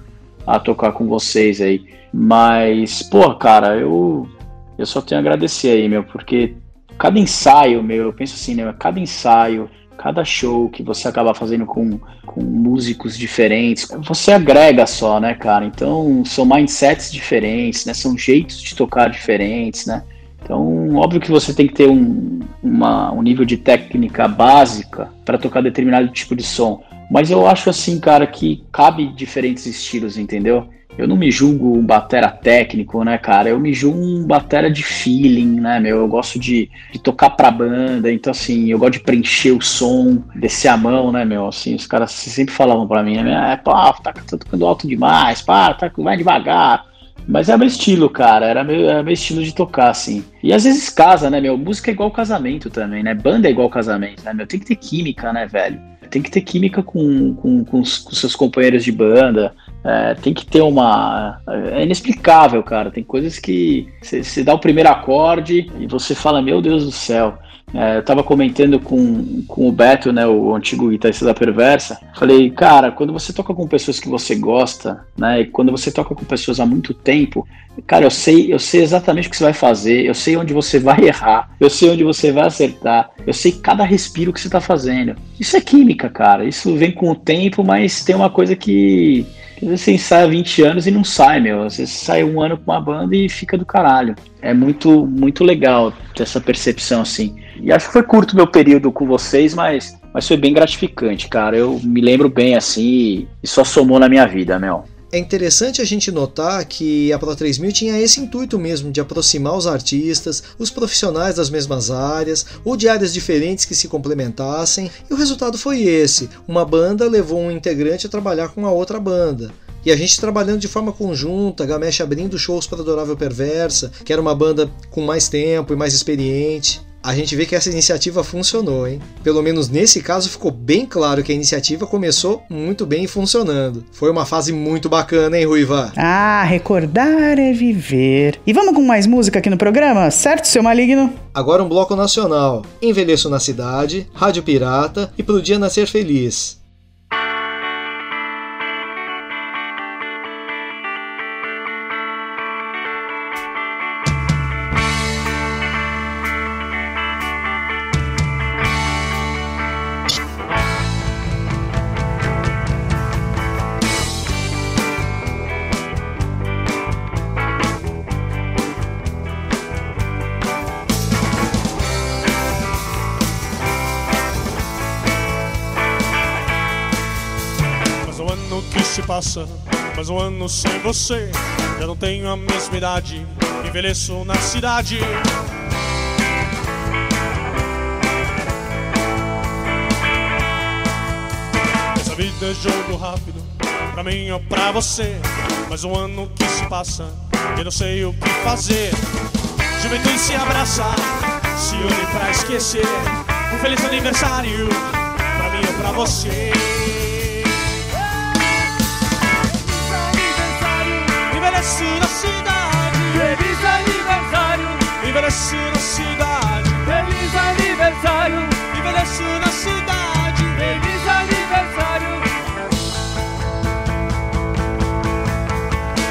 a tocar com vocês aí. Mas, pô, cara, eu. Eu só tenho a agradecer aí, meu, porque cada ensaio, meu, eu penso assim, né? Cada ensaio, cada show que você acaba fazendo com, com músicos diferentes, você agrega só, né, cara? Então, são mindsets diferentes, né? São jeitos de tocar diferentes, né? Então, óbvio que você tem que ter um, uma, um nível de técnica básica para tocar determinado tipo de som. Mas eu acho assim, cara, que cabe diferentes estilos, entendeu? Eu não me julgo um batera técnico, né, cara? Eu me julgo um batera de feeling, né, meu? Eu gosto de, de tocar pra banda, então, assim, eu gosto de preencher o som, descer a mão, né, meu? Assim, os caras sempre falavam pra mim, né? Pô, tá, tá tocando alto demais, para, tá, vai devagar. Mas é meu estilo, cara. Era meu, era meu estilo de tocar, assim. E às vezes casa, né, meu? Música é igual casamento também, né? Banda é igual casamento, né, meu? Tem que ter química, né, velho? Tem que ter química com, com, com, os, com seus companheiros de banda. É, tem que ter uma. É inexplicável, cara. Tem coisas que você dá o primeiro acorde e você fala, meu Deus do céu. É, eu tava comentando com, com o Beto, né, o antigo guitarrista da Perversa. Falei, cara, quando você toca com pessoas que você gosta, né, e quando você toca com pessoas há muito tempo, cara, eu sei, eu sei exatamente o que você vai fazer, eu sei onde você vai errar, eu sei onde você vai acertar, eu sei cada respiro que você tá fazendo. Isso é química, cara. Isso vem com o tempo, mas tem uma coisa que você ensaia 20 anos e não sai, meu. Você sai um ano com uma banda e fica do caralho. É muito, muito legal ter essa percepção assim. E acho que foi curto meu período com vocês, mas, mas foi bem gratificante, cara. Eu me lembro bem assim e só somou na minha vida, meu. É interessante a gente notar que a Pro 3000 tinha esse intuito mesmo de aproximar os artistas, os profissionais das mesmas áreas ou de áreas diferentes que se complementassem, e o resultado foi esse: uma banda levou um integrante a trabalhar com a outra banda. E a gente trabalhando de forma conjunta, Gamesh abrindo shows para Adorável Perversa, que era uma banda com mais tempo e mais experiente a gente vê que essa iniciativa funcionou, hein? Pelo menos nesse caso ficou bem claro que a iniciativa começou muito bem funcionando. Foi uma fase muito bacana, hein, Ruiva? Ah, recordar é viver. E vamos com mais música aqui no programa, certo, seu maligno? Agora um bloco nacional. Envelheço na cidade, Rádio Pirata e Pro Dia Nascer Feliz. Passa mais um ano sem você. Já não tenho a mesma idade, envelheço na cidade. Essa vida é jogo rápido, pra mim ou pra você. Mais um ano que se passa, eu não sei o que fazer. Juventude se abraça, se une pra esquecer. Um feliz aniversário, pra mim ou pra você. Envelhece na cidade. Feliz aniversário, envelhece na cidade. Feliz aniversário, envelhece na cidade. Feliz aniversário.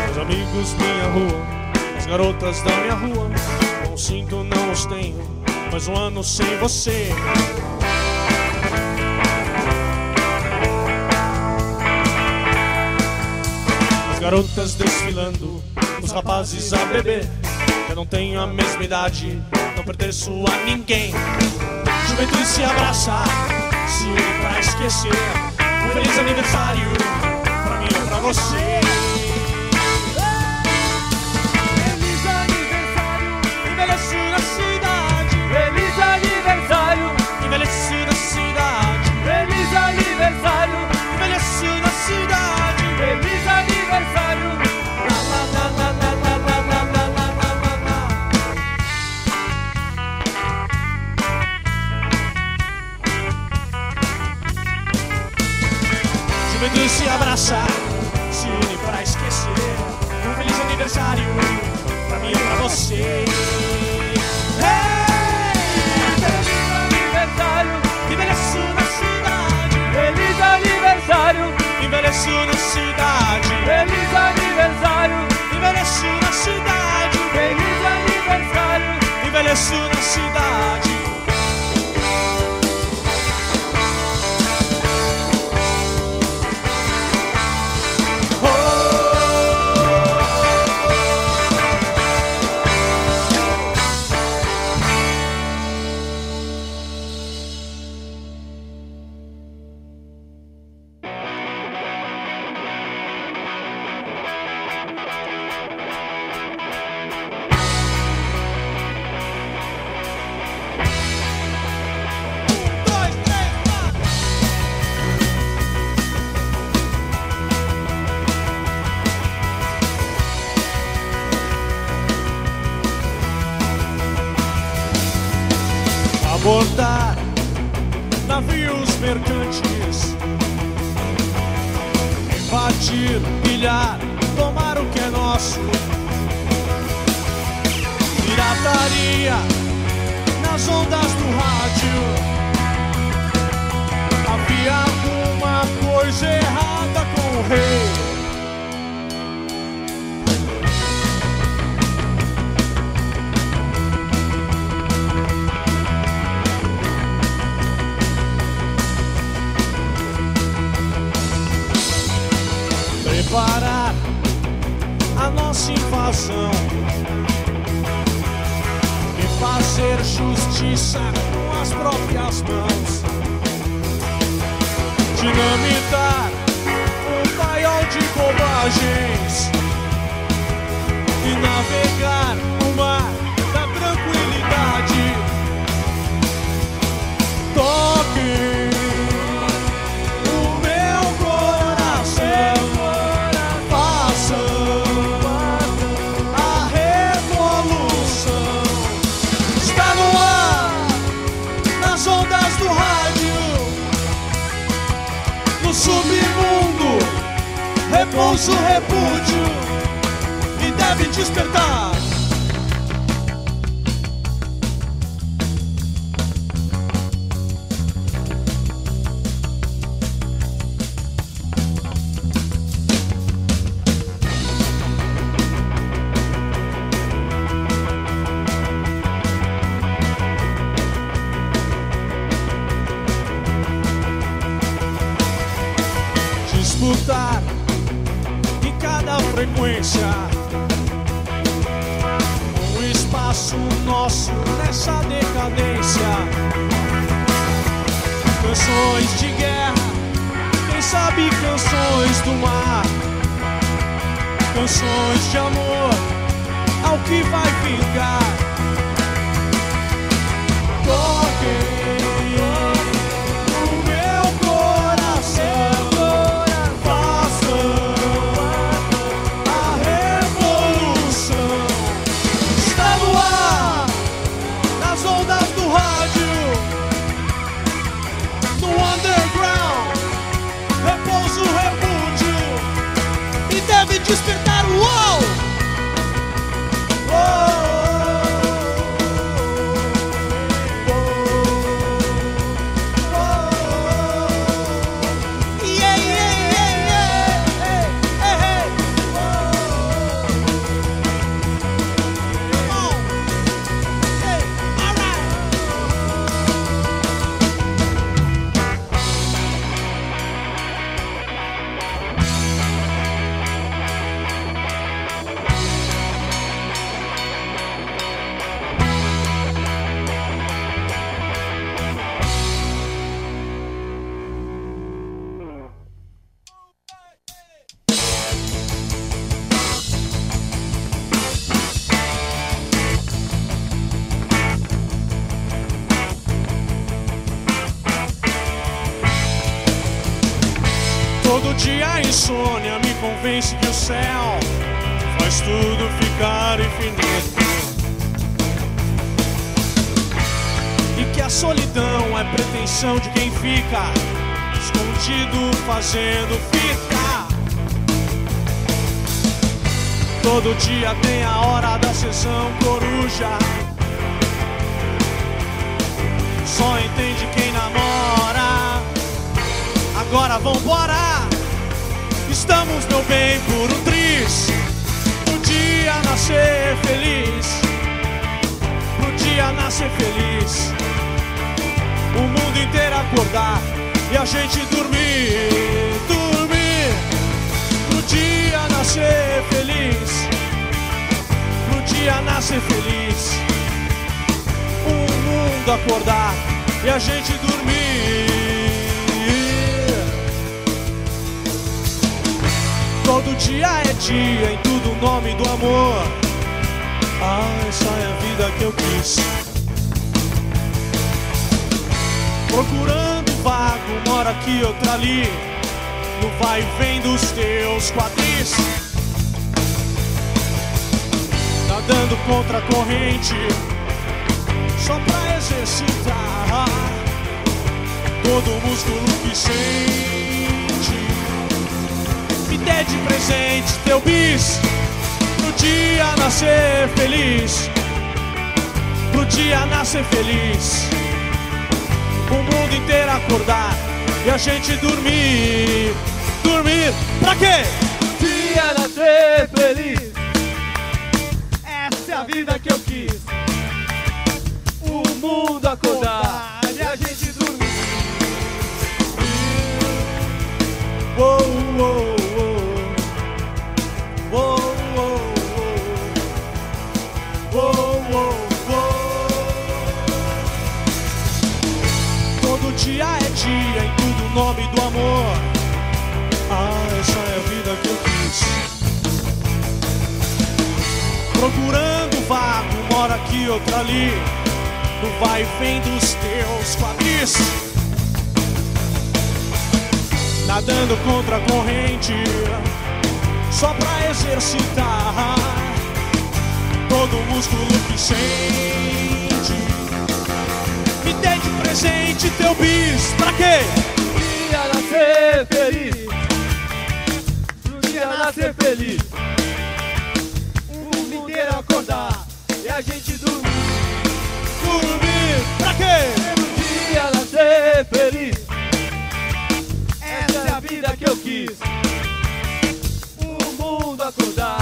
Meus amigos, minha rua, as garotas da minha rua. Não sinto, não os tenho, mais um ano sem você. Garotas desfilando, os rapazes a beber. Eu não tenho a mesma idade, não pertenço a ninguém. Juventude se abraça, se une pra esquecer. Um feliz aniversário, pra mim e pra você. preço do parar a nossa invasão e fazer justiça com as próprias mãos. Dinamitar um paiol de cobagens e navegar o mar nosso repúdio e deve despertar. enchendo fica. Todo dia tem a hora da sessão coruja. Só entende quem namora. Agora vambora. Estamos, meu bem, por um triz. Pro dia nascer feliz. Pro dia nascer feliz. O mundo inteiro acordar e a gente dormir. Dormir. Pro dia nascer feliz. Pro dia nascer feliz. O mundo acordar e a gente dormir. Todo dia é dia, em tudo o nome do amor. Ah, essa é a vida que eu quis. Procurando vago, mora aqui, outra ali. No vai e vem dos teus quadris. Nadando contra a corrente, só pra exercitar todo o músculo que sente. Me dê de presente teu bis pro dia nascer feliz. Pro dia nascer feliz. O mundo inteiro acordar e a gente dormir. Dormir pra quê? Dia nascer feliz, Essa é a vida que eu quis. o mundo acordar Procurando vago, mora aqui, outra ali. No vai e vem dos teus quadris. Nadando contra a corrente, só pra exercitar todo o músculo que sente. Me dê de presente teu bis, pra quê? Dia nascer feliz, pro dia nascer feliz. Acordar e a gente dormir. Dormir, pra quê? Dia nascer feliz, essa é a vida que eu quis. O mundo acordar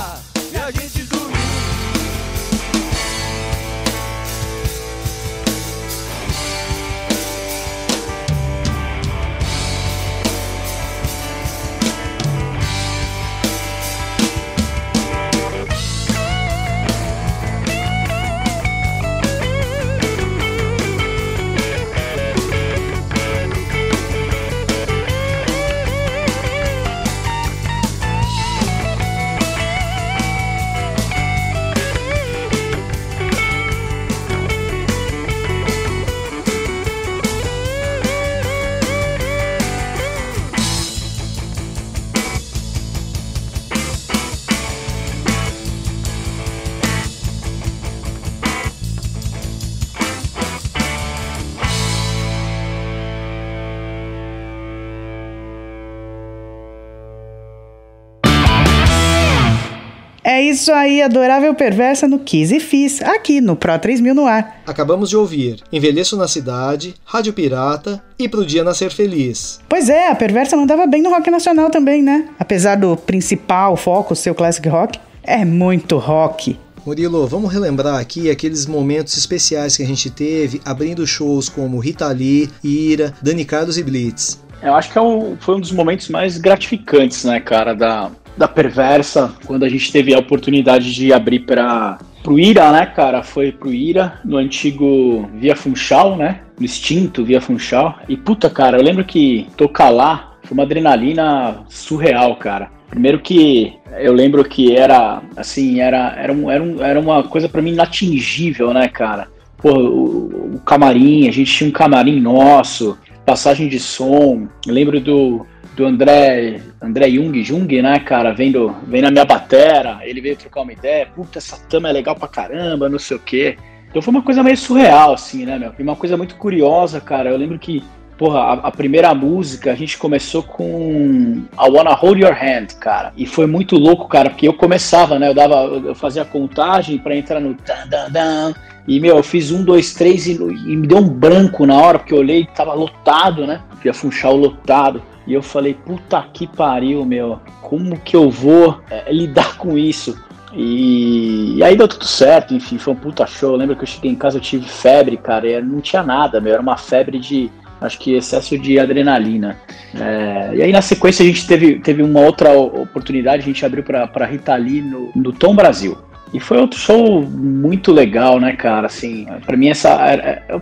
É isso aí, adorável perversa no Kiss e Fiz, aqui no Pro 3000 no ar. Acabamos de ouvir Envelheço na Cidade, Rádio Pirata e Pro Dia Nascer Feliz. Pois é, a perversa mandava bem no rock nacional também, né? Apesar do principal foco ser o classic rock, é muito rock. Murilo, vamos relembrar aqui aqueles momentos especiais que a gente teve abrindo shows como Rita Lee, Ira, Dani Carlos e Blitz. Eu acho que é um- foi um dos momentos mais gratificantes, né, cara, da, da Perversa, quando a gente teve a oportunidade de abrir para pro Ira, né, cara? Foi pro Ira, no antigo Via Funchal, né? No extinto Via Funchal. E puta, cara, eu lembro que tocar lá foi uma adrenalina surreal, cara. Primeiro que eu lembro que era, assim, era, era, um, era, um, era uma coisa pra mim inatingível, né, cara? Pô, o, o camarim, a gente tinha um camarim nosso, passagem de som. Eu lembro do, do André, André Jung, Jung, né, cara, vendo, vendo a minha batera, ele veio trocar uma ideia, puta, essa tama é legal pra caramba, não sei o quê. Então foi uma coisa meio surreal, assim, né, meu? E uma coisa muito curiosa, cara, eu lembro que Porra, a, a primeira música a gente começou com I Wanna Hold Your Hand, cara. E foi muito louco, cara, porque eu começava, né? Eu dava, eu fazia a contagem pra entrar no dan, dan, dan, e, meu, eu fiz um, dois, três e, e me deu um branco na hora, porque eu olhei tava lotado, né? Via Funchal lotado. E eu falei, puta que pariu, meu. Como que eu vou é, lidar com isso? E, e aí deu tudo certo, enfim, foi um puta show. Eu lembro que eu cheguei em casa, eu tive febre, cara, e não tinha nada, meu. Era uma febre de, acho que excesso de adrenalina. É, e aí na sequência a gente teve, teve uma outra oportunidade, a gente abriu para Rita Lee no, no Tom Brasil. E foi outro show muito legal, né, cara? Assim, para mim essa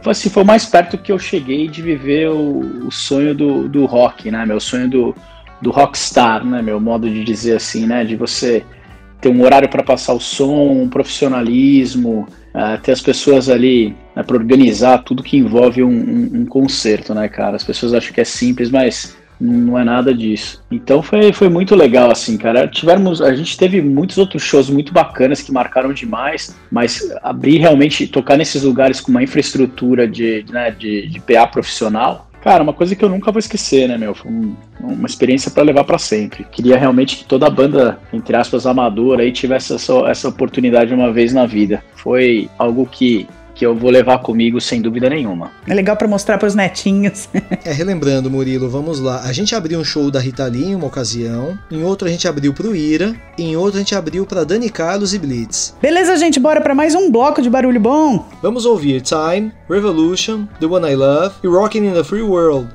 assim, foi o mais perto que eu cheguei de viver o, o sonho do, do rock, né? Meu sonho do, do rockstar, né? Meu modo de dizer assim, né? De você ter um horário para passar o som, um profissionalismo, uh, ter as pessoas ali né, para organizar tudo que envolve um, um, um concerto, né, cara? As pessoas acham que é simples, mas não é nada disso. Então foi, foi muito legal, assim, cara. Tivemos, a gente teve muitos outros shows muito bacanas que marcaram demais, mas abrir realmente, tocar nesses lugares com uma infraestrutura de, né, de, de PA profissional, cara, uma coisa que eu nunca vou esquecer, né, meu? Foi um, uma experiência para levar para sempre. Queria realmente que toda banda, entre aspas, amadora aí tivesse essa, essa oportunidade uma vez na vida. Foi algo que que eu vou levar comigo sem dúvida nenhuma. É legal para mostrar para os netinhos. é, relembrando, Murilo, vamos lá. A gente abriu um show da Rita Lee em uma ocasião, em outro a gente abriu pro Ira, em outro a gente abriu para Dani Carlos e Blitz. Beleza, gente, bora para mais um bloco de barulho bom. Vamos ouvir Time, Revolution, The One I Love e Rockin' in the Free World.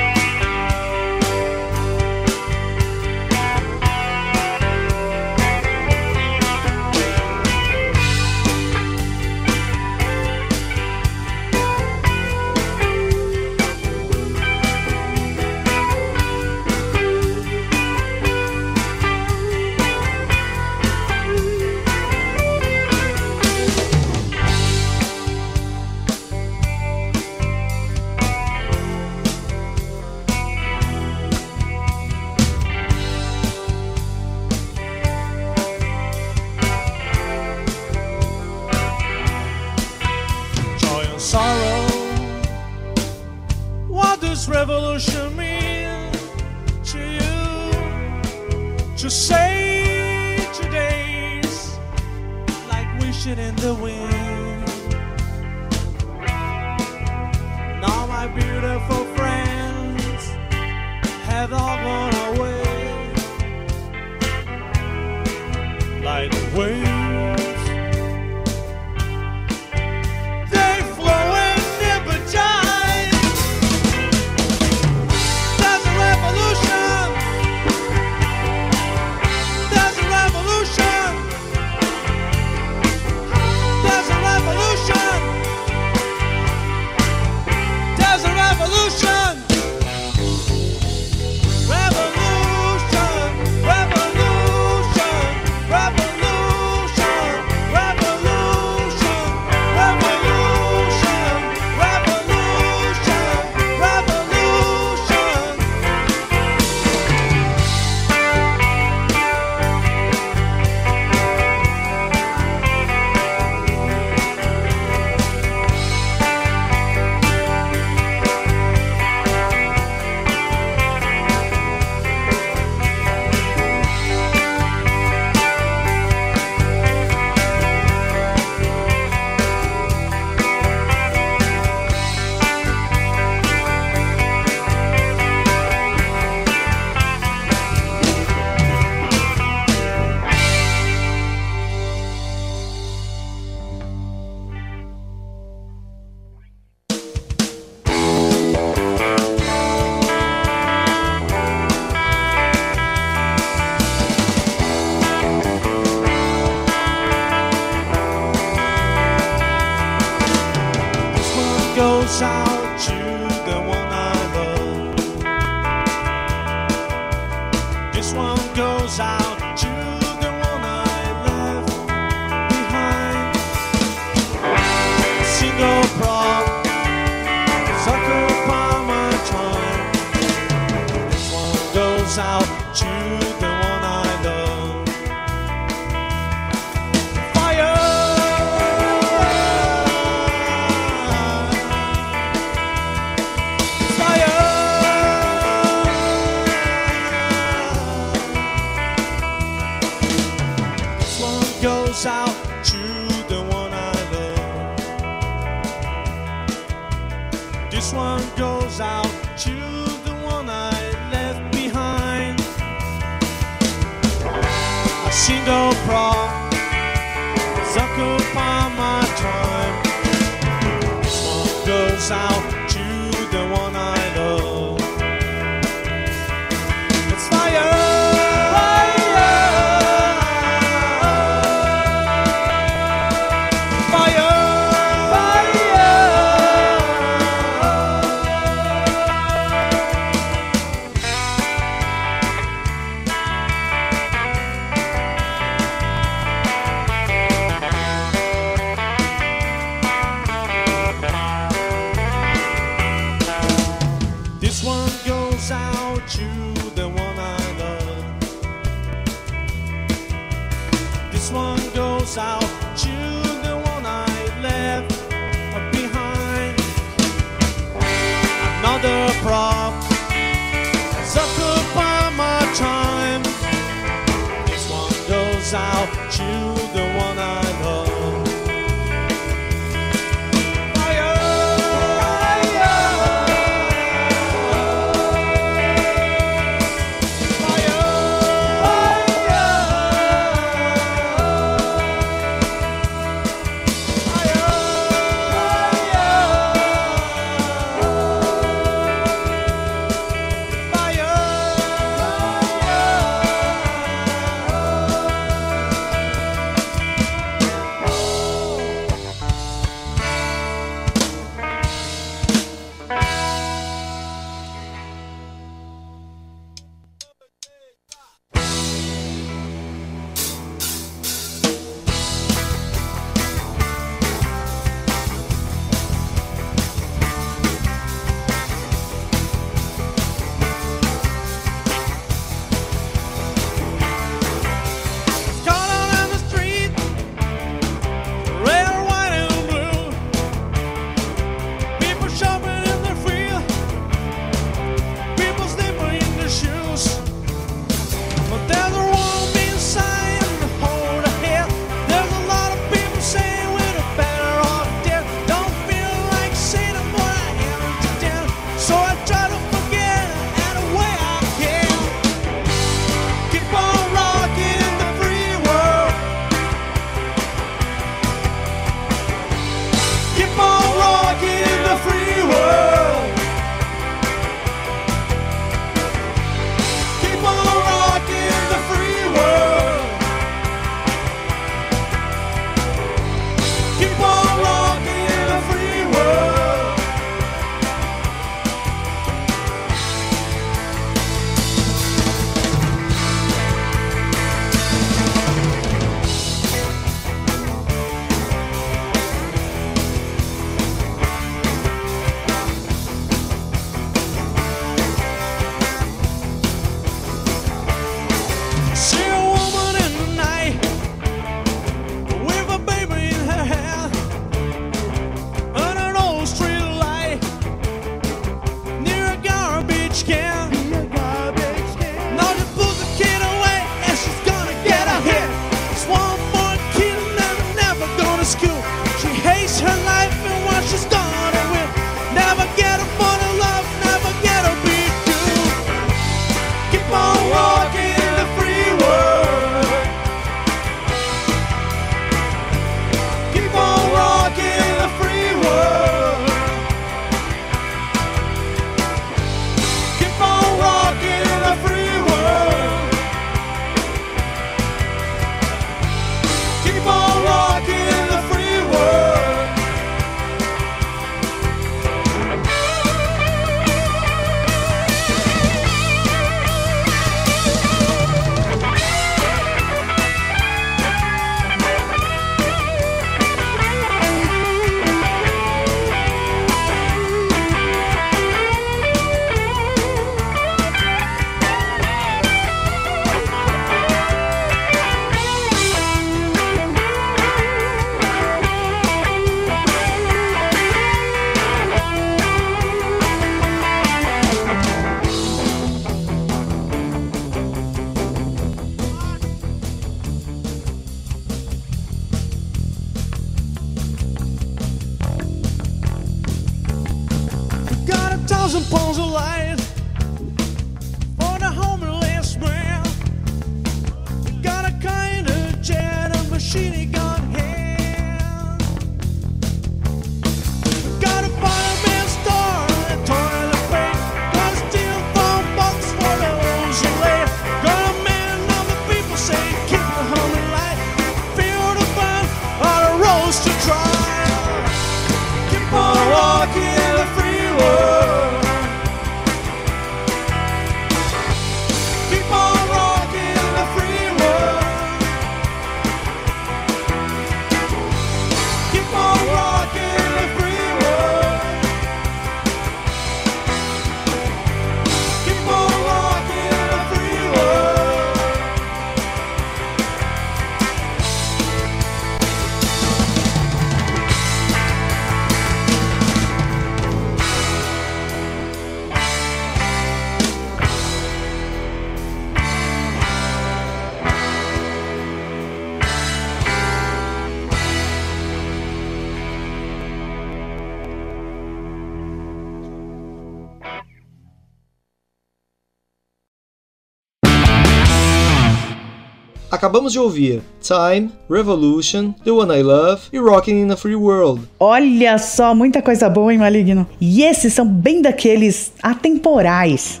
Acabamos de ouvir Time, Revolution, The One I Love e Rockin' in a Free World. Olha só, muita coisa boa, hein, Maligno? E esses são bem daqueles atemporais.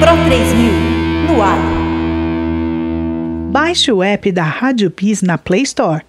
Pro 3000 no ar. Baixe o app da Rádio Bis na Play Store.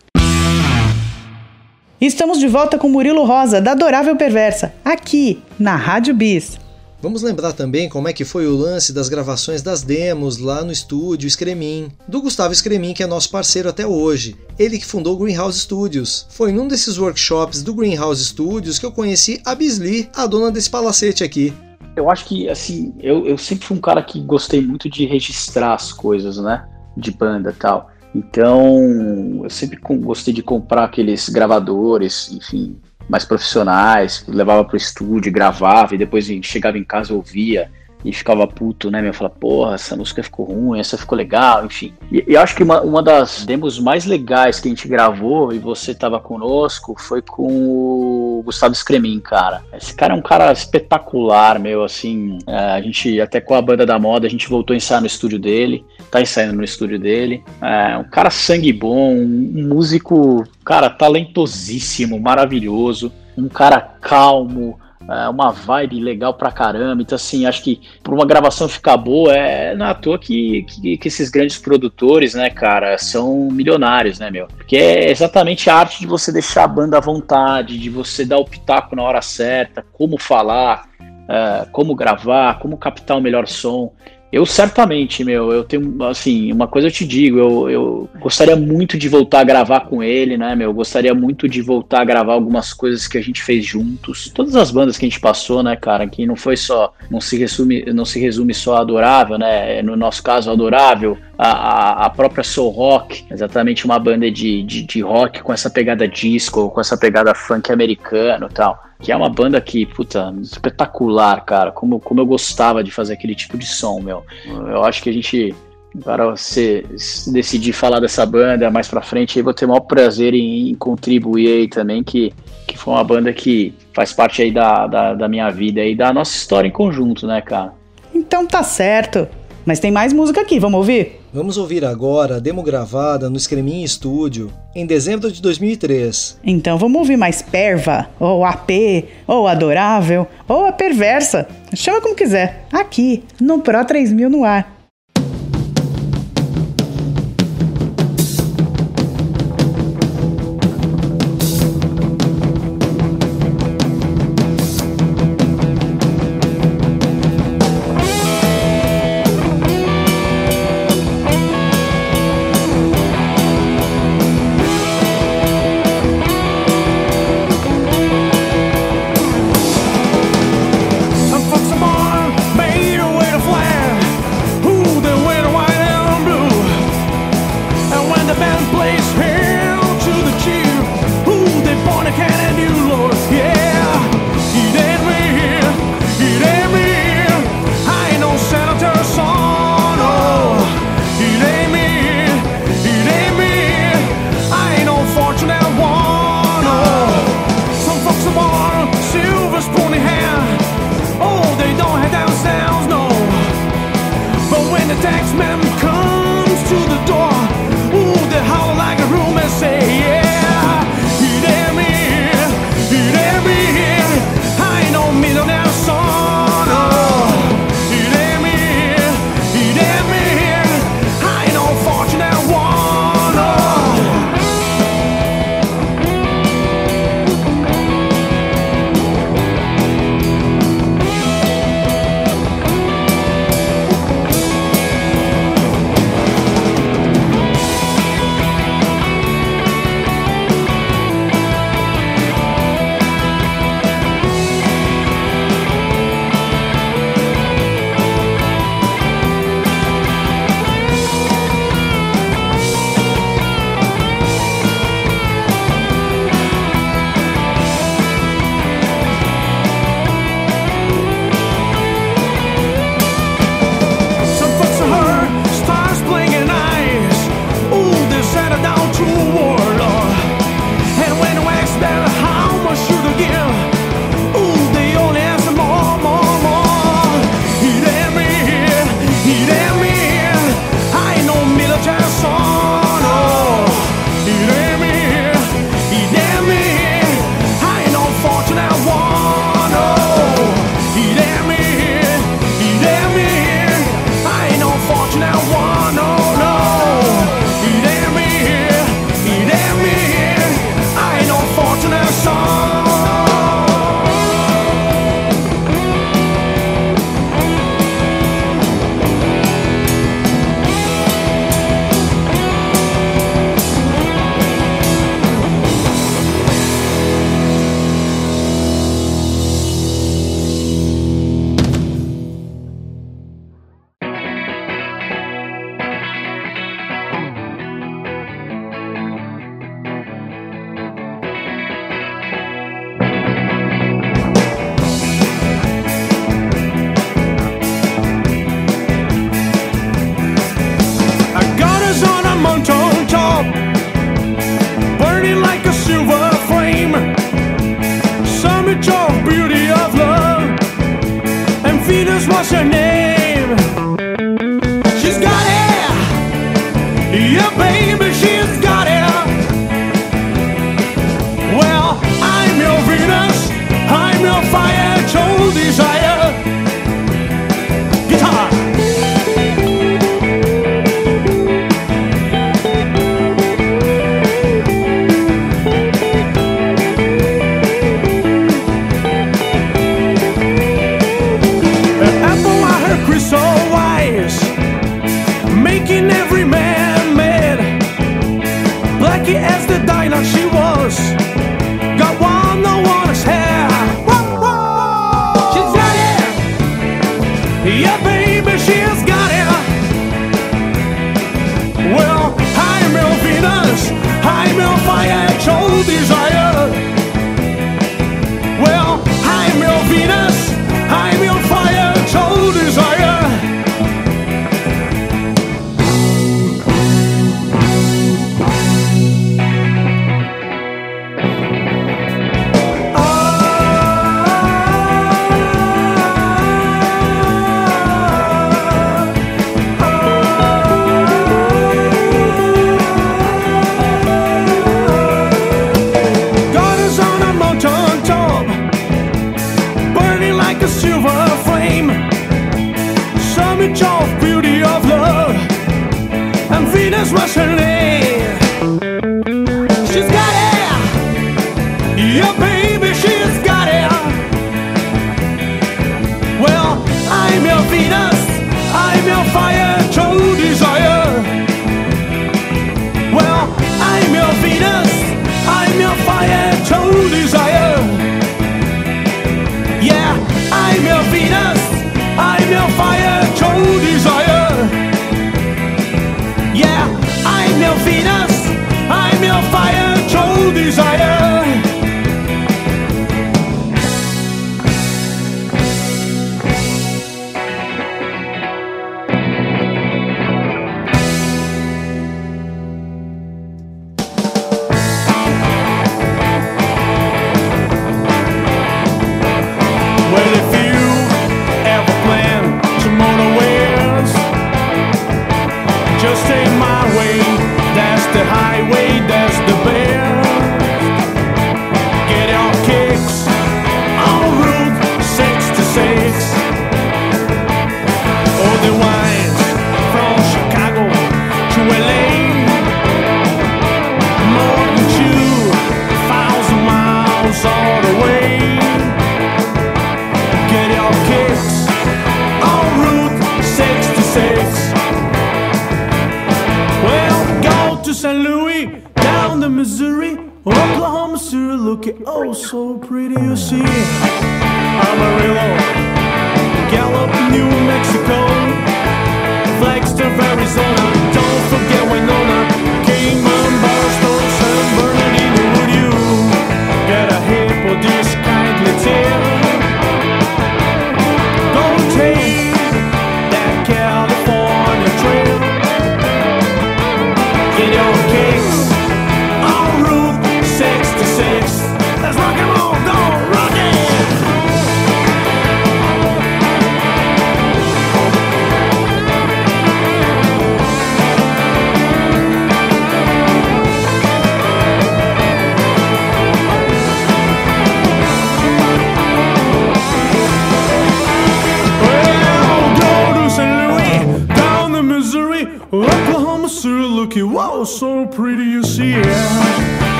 Estamos de volta com Murilo Rosa, da Adorável Perversa, aqui na Rádio Bis. Vamos lembrar também como é que foi o lance das gravações das demos lá no estúdio Scremin, do Gustavo Scremin, que é nosso parceiro até hoje. Ele que fundou o Greenhouse Studios. Foi num desses workshops do Greenhouse Studios que eu conheci a Bisli, a dona desse palacete aqui. Eu acho que, assim, eu, eu sempre fui um cara que gostei muito de registrar as coisas, né? De banda tal. Então, eu sempre gostei de comprar aqueles gravadores, enfim, mais profissionais, levava pro estúdio, gravava e depois chegava em casa ouvia e ficava puto, né? Eu falava, porra, essa música ficou ruim, essa ficou legal, enfim. E e acho que uma, uma das demos mais legais que a gente gravou e você tava conosco foi com o Gustavo Scremin, cara. Esse cara é um cara espetacular, meu, assim. é, a gente, até com a banda da moda, a gente voltou a ensaiar no estúdio dele, tá ensaiando no estúdio dele. É, um cara sangue bom, um músico, cara, talentosíssimo, maravilhoso. Um cara calmo, é, uma vibe legal pra caramba. Então, assim, acho que por uma gravação ficar boa, é não é toa que, que, que esses grandes produtores, né, cara, são milionários, né, meu? Porque é exatamente a arte de você deixar a banda à vontade, de você dar o pitaco na hora certa, como falar, é, como gravar, como captar o melhor som. Eu certamente, meu, eu tenho, assim, uma coisa eu te digo, eu, eu gostaria muito de voltar a gravar com ele, né, meu, eu gostaria muito de voltar a gravar algumas coisas que a gente fez juntos, todas as bandas que a gente passou, né, cara, que não foi só, não se resume, não se resume só a Adorável, né, no nosso caso, Adorável, a, a, própria Soul Rock, exatamente uma banda de, de, de rock com essa pegada disco, com essa pegada funk americano e tal. Que é uma banda que, puta, espetacular, cara. Como, como eu gostava de fazer aquele tipo de som, meu. Eu acho que a gente, para você decidir falar dessa banda mais pra frente, eu vou ter o maior prazer em, em contribuir aí também, que, que foi uma banda que faz parte aí da, da, da minha vida e da nossa história em conjunto, né, cara? Então tá certo. Mas tem mais música aqui, vamos ouvir? Vamos ouvir agora a demo gravada no Scremin Studio em dezembro de 2003. Então vamos ouvir mais Perva, ou AP, ou Adorável, ou a Perversa. Chama como quiser. Aqui, no Pro 3000 no ar.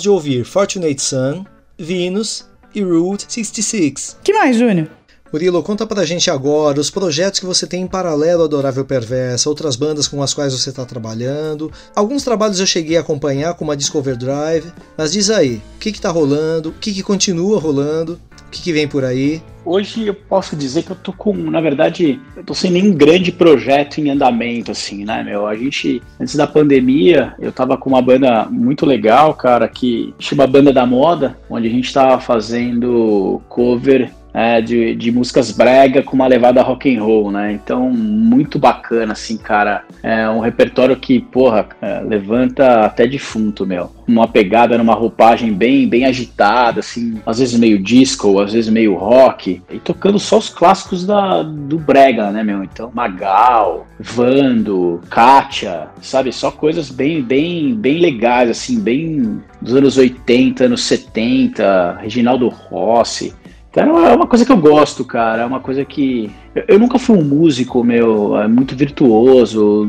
Acabamos de ouvir Fortunate Son, Venus e Route 66. Que mais, Júnior? Murilo, conta pra gente agora os projetos que você tem em paralelo ao Adorável Perversa, outras bandas com as quais você está trabalhando. Alguns trabalhos eu cheguei a acompanhar, como a Discover Drive, mas diz aí, o que, que tá rolando, o que, que continua rolando, o que, que vem por aí? Hoje eu posso dizer que eu tô com, na verdade, tô sem nenhum grande projeto em andamento, assim, né, meu? A gente, antes da pandemia, eu tava com uma banda muito legal, cara, que chama Banda da Moda, onde a gente tava fazendo cover é, de, de músicas brega com uma levada rock and roll, né? Então, muito bacana, assim, cara. É um repertório que, porra, é, levanta até defunto, meu. Uma pegada numa roupagem bem, bem agitada, assim, às vezes meio disco, às vezes meio rock. E tocando só os clássicos da, do brega, né, meu? Então, Magal, Vando, Kátia, sabe? Só coisas bem, bem, bem legais, assim, bem dos anos 80, anos 70, Reginaldo Rossi. Então é uma coisa que eu gosto, cara. É uma coisa que. Eu, eu nunca fui um músico, meu, é muito virtuoso.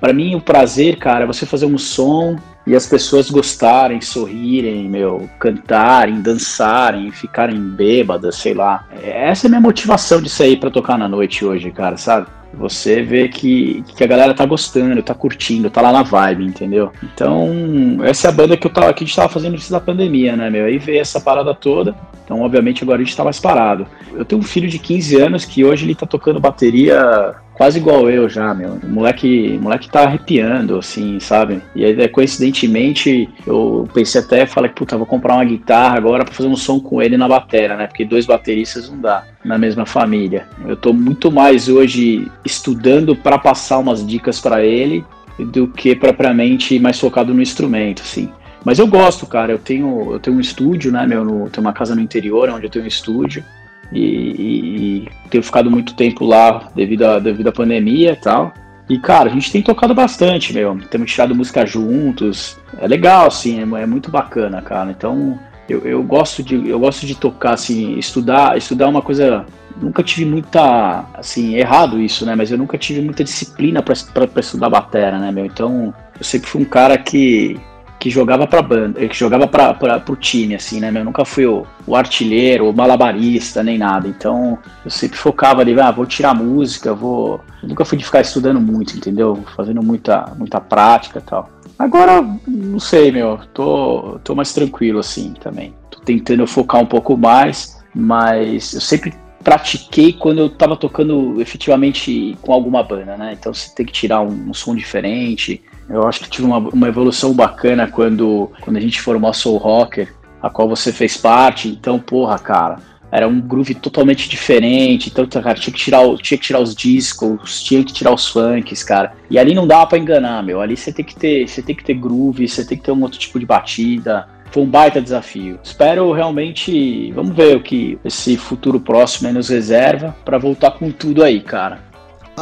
Para mim, o prazer, cara, é você fazer um som e as pessoas gostarem, sorrirem, meu, cantarem, dançarem, ficarem bêbadas, sei lá. Essa é a minha motivação de sair para tocar na noite hoje, cara, sabe? Você vê que, que a galera tá gostando, tá curtindo, tá lá na vibe, entendeu? Então, essa é a banda que, eu tava, que a gente tava fazendo antes da pandemia, né, meu? Aí veio essa parada toda. Então, obviamente, agora a gente tá mais parado. Eu tenho um filho de 15 anos que hoje ele tá tocando bateria quase igual eu já, meu. O moleque, o moleque tá arrepiando, assim, sabe? E aí, coincidentemente, eu pensei até, falei, puta, vou comprar uma guitarra agora para fazer um som com ele na batera, né? Porque dois bateristas não dá na mesma família. Eu tô muito mais hoje estudando para passar umas dicas para ele do que propriamente mais focado no instrumento, assim. Mas eu gosto, cara. Eu tenho, eu tenho um estúdio, né, meu? No, tenho uma casa no interior onde eu tenho um estúdio e, e, tenho ficado muito tempo lá devido, a, devido à pandemia e tal. E, cara, a gente tem tocado bastante, meu. Temos tirado música juntos. É legal, assim, é, é muito bacana, cara. Então, eu, eu, gosto de, eu gosto de tocar, assim, estudar, estudar é uma coisa. Nunca tive muita, assim, errado isso, né? Mas eu nunca tive muita disciplina para estudar batera, né, meu? Então, eu sempre fui um cara que que jogava pra banda, que jogava pra, pro time, assim, né? Eu nunca fui o, o artilheiro, o malabarista, nem nada. Então, eu sempre focava ali, ah, vou tirar música, vou. Eu nunca fui de ficar estudando muito, entendeu? Fazendo muita, muita prática e tal. Agora, não sei, meu, tô, tô mais tranquilo, assim, também. Tô tentando focar um pouco mais, mas eu sempre pratiquei quando eu tava tocando efetivamente com alguma banda, né? Então você tem que tirar um, um som diferente, eu acho que tive uma, uma evolução bacana quando, quando a gente formou a Soul Rocker, a qual você fez parte. Então, porra, cara, era um groove totalmente diferente. Então, cara, tinha que tirar, tinha que tirar os discos, tinha que tirar os funks, cara. E ali não dava para enganar, meu. Ali você tem que ter, você tem que ter groove, você tem que ter um outro tipo de batida. Foi um baita desafio. Espero realmente, vamos ver o que esse futuro próximo nos reserva para voltar com tudo aí, cara.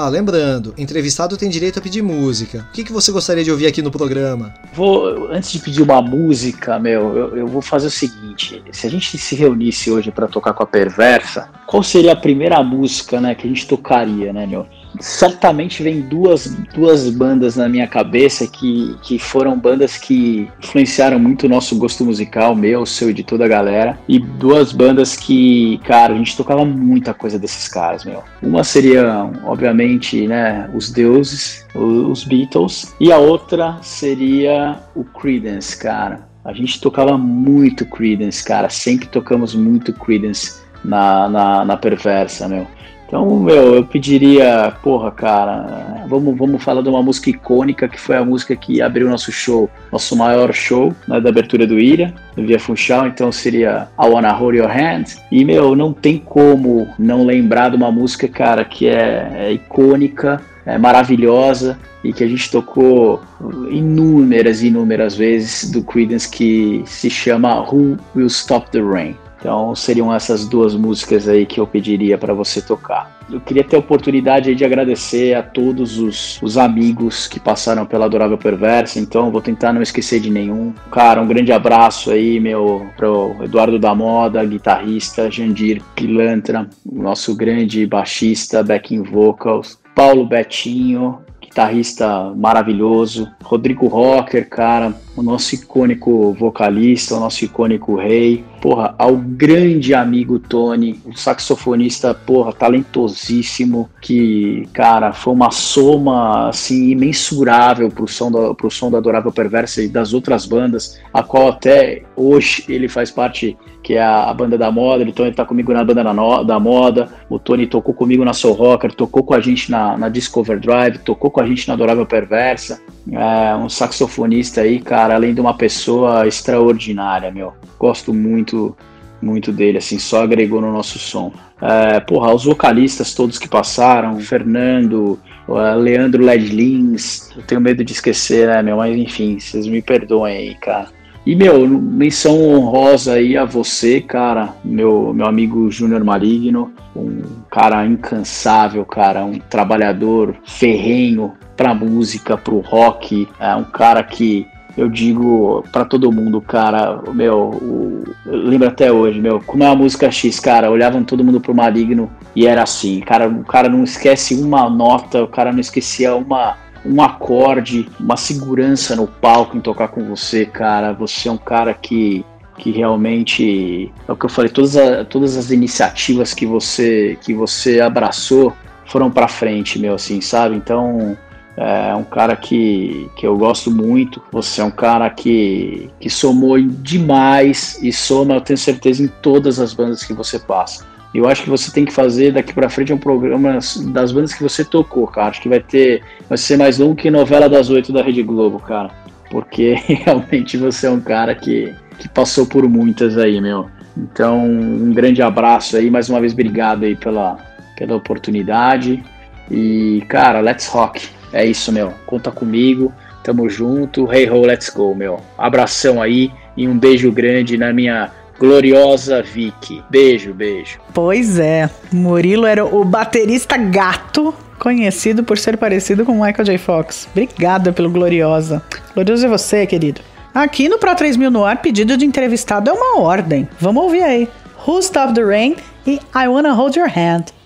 Ah, lembrando, entrevistado tem direito a pedir música. O que, que você gostaria de ouvir aqui no programa? Vou, antes de pedir uma música, meu, eu, eu vou fazer o seguinte: se a gente se reunisse hoje para tocar com a Perversa, qual seria a primeira música, né, que a gente tocaria, né, meu? Certamente vem duas, duas bandas na minha cabeça que, que foram bandas que influenciaram muito o nosso gosto musical, meu, seu e de toda a galera. E duas bandas que, cara, a gente tocava muita coisa desses caras, meu. Uma seria, obviamente, né, os Deuses, os Beatles, e a outra seria o Creedence, cara. A gente tocava muito Creedence, cara. Sempre tocamos muito Creedence na, na, na Perversa, meu. Então, meu, eu pediria, porra, cara, vamos, vamos falar de uma música icônica que foi a música que abriu nosso show, nosso maior show, né, da abertura do Ira, do Via Funchal, então seria I Wanna Hold Your Hand. E, meu, não tem como não lembrar de uma música, cara, que é, é icônica, é maravilhosa e que a gente tocou inúmeras e inúmeras vezes do Creedence que se chama Who Will Stop the Rain. Então seriam essas duas músicas aí que eu pediria para você tocar. Eu queria ter a oportunidade de agradecer a todos os, os, amigos que passaram pela Adorável Perversa, então vou tentar não esquecer de nenhum. Cara, um grande abraço aí, meu, pro Eduardo da Moda, guitarrista, Jandir Pilantra, nosso grande baixista, backing vocals, Paulo Betinho, guitarrista maravilhoso, Rodrigo Rocker, cara, o nosso icônico vocalista, o nosso icônico rei, porra, ao grande amigo Tony, o saxofonista, porra, talentosíssimo, que, cara, foi uma soma, assim, imensurável pro som, do, pro som do Adorável Perversa e das outras bandas, a qual até hoje ele faz parte que é a, a banda da moda, ele tá comigo na banda da, no, da moda, o Tony tocou comigo na Soul Rocker, tocou com a gente na, na Drive, tocou com a gente na Adorável Perversa, é um saxofonista aí, cara, além de uma pessoa extraordinária, meu, gosto muito, muito dele, assim, só agregou no nosso som. É, porra, os vocalistas todos que passaram, Fernando, uh, Leandro Ledlins, eu tenho medo de esquecer, né, meu, mas enfim, vocês me perdoem aí, cara. E, meu, menção honrosa aí a você, cara, meu, meu amigo Júnior Maligno, um cara incansável, cara, um trabalhador ferrenho pra música, pro rock, é um cara que eu digo para todo mundo, cara, meu, o, lembro até hoje, meu, como é uma música X, cara, olhavam todo mundo pro Maligno e era assim, cara, o cara não esquece uma nota, o cara não esquecia uma um acorde, uma segurança no palco em tocar com você, cara. Você é um cara que, que realmente é o que eu falei, todas, a, todas as iniciativas que você que você abraçou foram para frente, meu, assim, sabe? Então, é um cara que, que eu gosto muito. Você é um cara que, que somou demais e soma, eu tenho certeza, em todas as bandas que você passa. Eu acho que você tem que fazer daqui para frente um programa das bandas que você tocou, cara. Acho que vai ter, vai ser mais longo que novela das oito da Rede Globo, cara. Porque realmente você é um cara que, que passou por muitas aí, meu. Então, um grande abraço aí, mais uma vez obrigado aí pela, pela oportunidade. E, cara, let's rock. É isso, meu. Conta comigo. Tamo junto. Hey ho, let's go, meu. Abração aí e um beijo grande na minha gloriosa Vicky. Beijo, beijo. Pois é, Murilo era o baterista gato, conhecido por ser parecido com Michael J. Fox. Obrigada pelo Gloriosa. Glorioso é você, querido. Aqui no Pro 3000 no ar, pedido de entrevistado é uma ordem. Vamos ouvir aí. Who Stopped the Rain e I Wanna Hold Your Hand.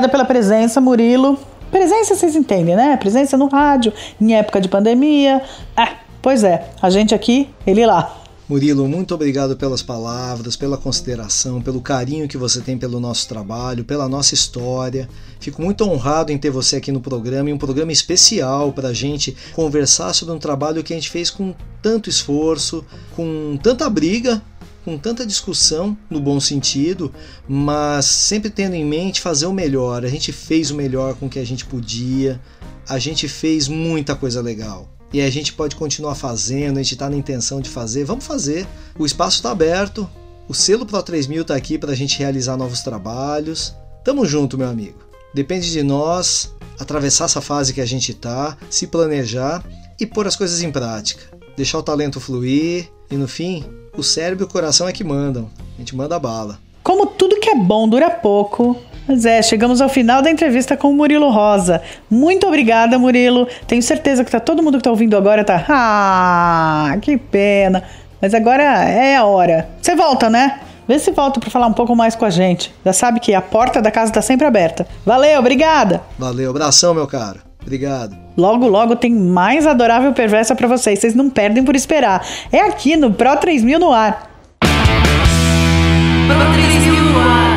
Obrigada pela presença, Murilo. Presença vocês entendem, né? Presença no rádio, em época de pandemia. Ah, pois é, a gente aqui, ele lá. Murilo, muito obrigado pelas palavras, pela consideração, pelo carinho que você tem pelo nosso trabalho, pela nossa história. Fico muito honrado em ter você aqui no programa e um programa especial para a gente conversar sobre um trabalho que a gente fez com tanto esforço, com tanta briga, com tanta discussão no bom sentido, mas sempre tendo em mente fazer o melhor. A gente fez o melhor com o que a gente podia, a gente fez muita coisa legal. E a gente pode continuar fazendo, a gente está na intenção de fazer, vamos fazer. O espaço está aberto, o selo Pro 3000 está aqui para a gente realizar novos trabalhos. Tamo junto, meu amigo. Depende de nós atravessar essa fase que a gente tá, se planejar e pôr as coisas em prática. Deixar o talento fluir e no fim, o cérebro e o coração é que mandam. A gente manda bala. Como tudo que é bom dura pouco. Mas é, chegamos ao final da entrevista com o Murilo Rosa. Muito obrigada, Murilo. Tenho certeza que tá todo mundo que tá ouvindo agora tá. Ah, que pena. Mas agora é a hora. Você volta, né? Vê se volta para falar um pouco mais com a gente. Já sabe que a porta da casa tá sempre aberta. Valeu, obrigada. Valeu, abração, meu caro. Obrigado. Logo, logo tem mais adorável perversa para vocês. Vocês não perdem por esperar. É aqui no Pro 3000 no ar. Pro 3000 no ar,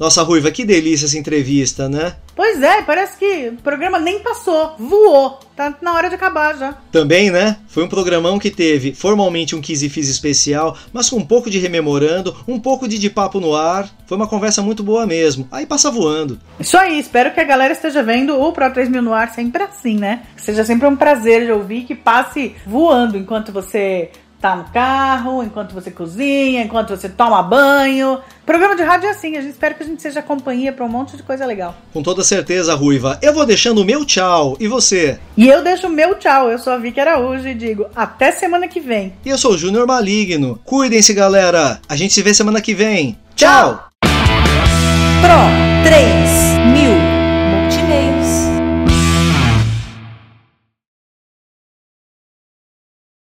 Nossa, Ruiva, que delícia essa entrevista, né? Pois é, parece que o programa nem passou, voou. Tá na hora de acabar já. Também, né? Foi um programão que teve formalmente um Kiss e Fiz especial, mas com um pouco de rememorando, um pouco de de papo no ar. Foi uma conversa muito boa mesmo. Aí passa voando. Isso aí, espero que a galera esteja vendo o Pro 3000 no ar sempre assim, né? Que seja sempre um prazer de ouvir, que passe voando enquanto você tá no carro, enquanto você cozinha, enquanto você toma banho. Programa de rádio é assim, a gente espera que a gente seja companhia pra um monte de coisa legal. Com toda certeza, Ruiva. Eu vou deixando o meu tchau. E você? E eu deixo o meu tchau, eu sou a Vicky Araújo e digo até semana que vem. E eu sou o Júnior Maligno. Cuidem-se, galera. A gente se vê semana que vem. Tchau. Pro 3000